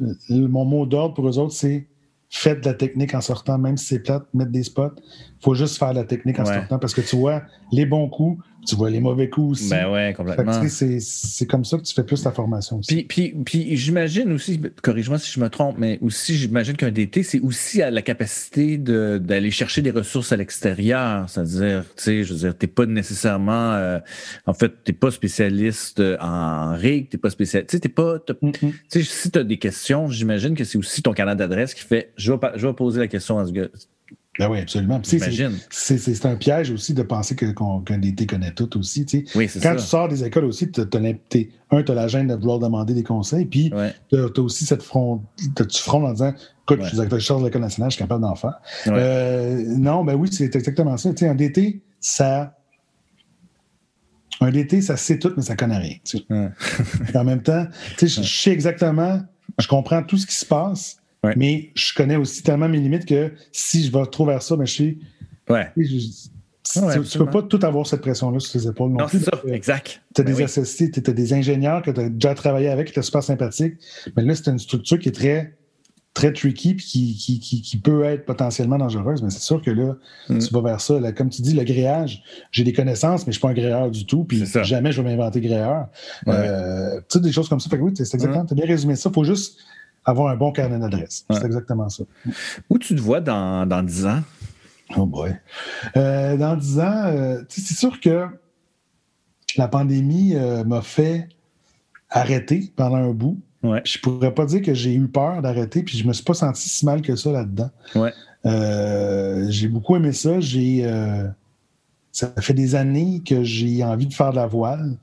euh, mon mot d'ordre pour eux autres, c'est faites de la technique en sortant, même si c'est plate, mettre des spots. Il faut juste faire de la technique en sortant parce que tu vois les bons coups, tu vois les mauvais coups aussi. Ben ouais, complètement. C'est comme ça que tu fais plus ta formation aussi. Puis, puis, j'imagine aussi, corrige-moi si je me trompe, mais aussi, j'imagine qu'un DT, c'est aussi à la capacité d'aller chercher des ressources à l'extérieur. C'est-à-dire, tu sais, je veux dire, t'es pas nécessairement, euh, en fait, t'es pas spécialiste en rig, t'es pas spécialiste, tu sais, t'es pas, mm-hmm. tu sais, si t'as des questions, j'imagine que c'est aussi ton canal d'adresse qui fait, je vais, je vais poser la question à ce gars ben oui, absolument. C'est un piège aussi de penser qu'un qu DT connaît tout aussi. Oui, Quand tu sors des écoles aussi, tu as, un, tu as la gêne de vouloir demander des conseils, puis tu as, aussi cette front, tu frondes en disant Écoute, je suis directeur de l'école nationale, je suis capable d'en faire. Euh, non, ben oui, c'est exactement ça. un DT, ça. Un DT, ça sait tout, mais ça connaît rien. *laughs* en même temps, je sais exactement, je comprends tout ce qui se passe, mais je connais aussi tellement mes limites que si je vais trop vers ça, ben, je suis. Ouais. tu ne peux pas tout avoir cette pression-là sur tes épaules non, non c'est ça, exact. Tu as ben des associés, tu as des ingénieurs que tu as déjà travaillé avec, qui étaient super sympathiques. Mais là, c'est une structure qui est très, très tricky et qui, qui, qui, peut être potentiellement dangereuse. Mais c'est sûr que là, mm. tu vas vers ça. Là, comme tu dis, le gréage, j'ai des connaissances, mais je ne suis pas un gréeur du tout. Puis jamais je vais m'inventer gréeur. Euh, tu sais, des choses comme ça. Fait oui, c'est exactement. Mm. Tu as bien résumé ça. Il faut juste avoir un bon carnet d'adresse. C'est exactement ça. Où tu te vois dans, dans 10 ans? Oh boy. Euh, dans 10 ans, euh, c'est sûr que la pandémie euh, m'a fait arrêter pendant un bout. Ouais. Je pourrais pas dire que j'ai eu peur d'arrêter, puis je me suis pas senti si mal que ça là-dedans. Ouais. Euh, j'ai beaucoup aimé ça. J'ai, ça fait des années que j'ai envie de faire de la voile.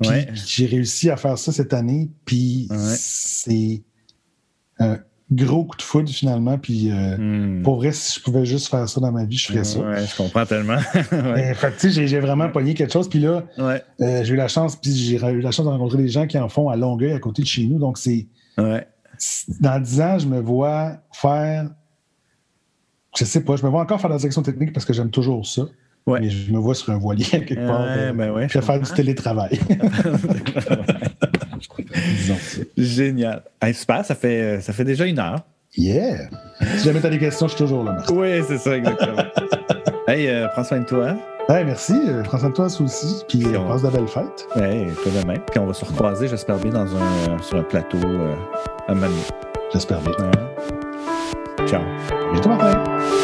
Puis Ouais. j'ai réussi à faire ça cette année. Puis c'est un gros coup de foudre finalement. Puis euh, Hmm. pour vrai, si je pouvais juste faire ça dans ma vie, je ferais ça. Ouais, je comprends tellement. *laughs* ouais. Que, tu sais, j'ai, vraiment pogné quelque chose. Puis là, Ouais. euh, j'ai eu la chance, puis j'ai eu la chance de rencontrer des gens qui en font à Longueuil, à côté de chez nous. Donc, c'est Ouais. dans 10 ans, je me vois faire. Je sais pas, je me vois encore faire de la direction technique parce que j'aime toujours ça. Ouais. Mais je me vois sur un voilier *laughs* quelque part. Euh, ben ouais, puis à je faire du télétravail. *laughs* *laughs* Génial. Hey, super, ça fait, euh, ça fait déjà une heure. Yeah! Si jamais tu as des questions, je suis toujours là. Oui, c'est ça, exactement. *laughs* hey, euh, prends soin de toi. Hey, merci. euh, Prends soin de toi aussi. Puis Puis euh, on- passe de belles fêtes. Ouais, toi de même. Puis on va se recroiser, j'espère bien, dans un, sur un plateau euh, à Manu. J'espère bien. Ouais. Ciao. À bientôt, Martin.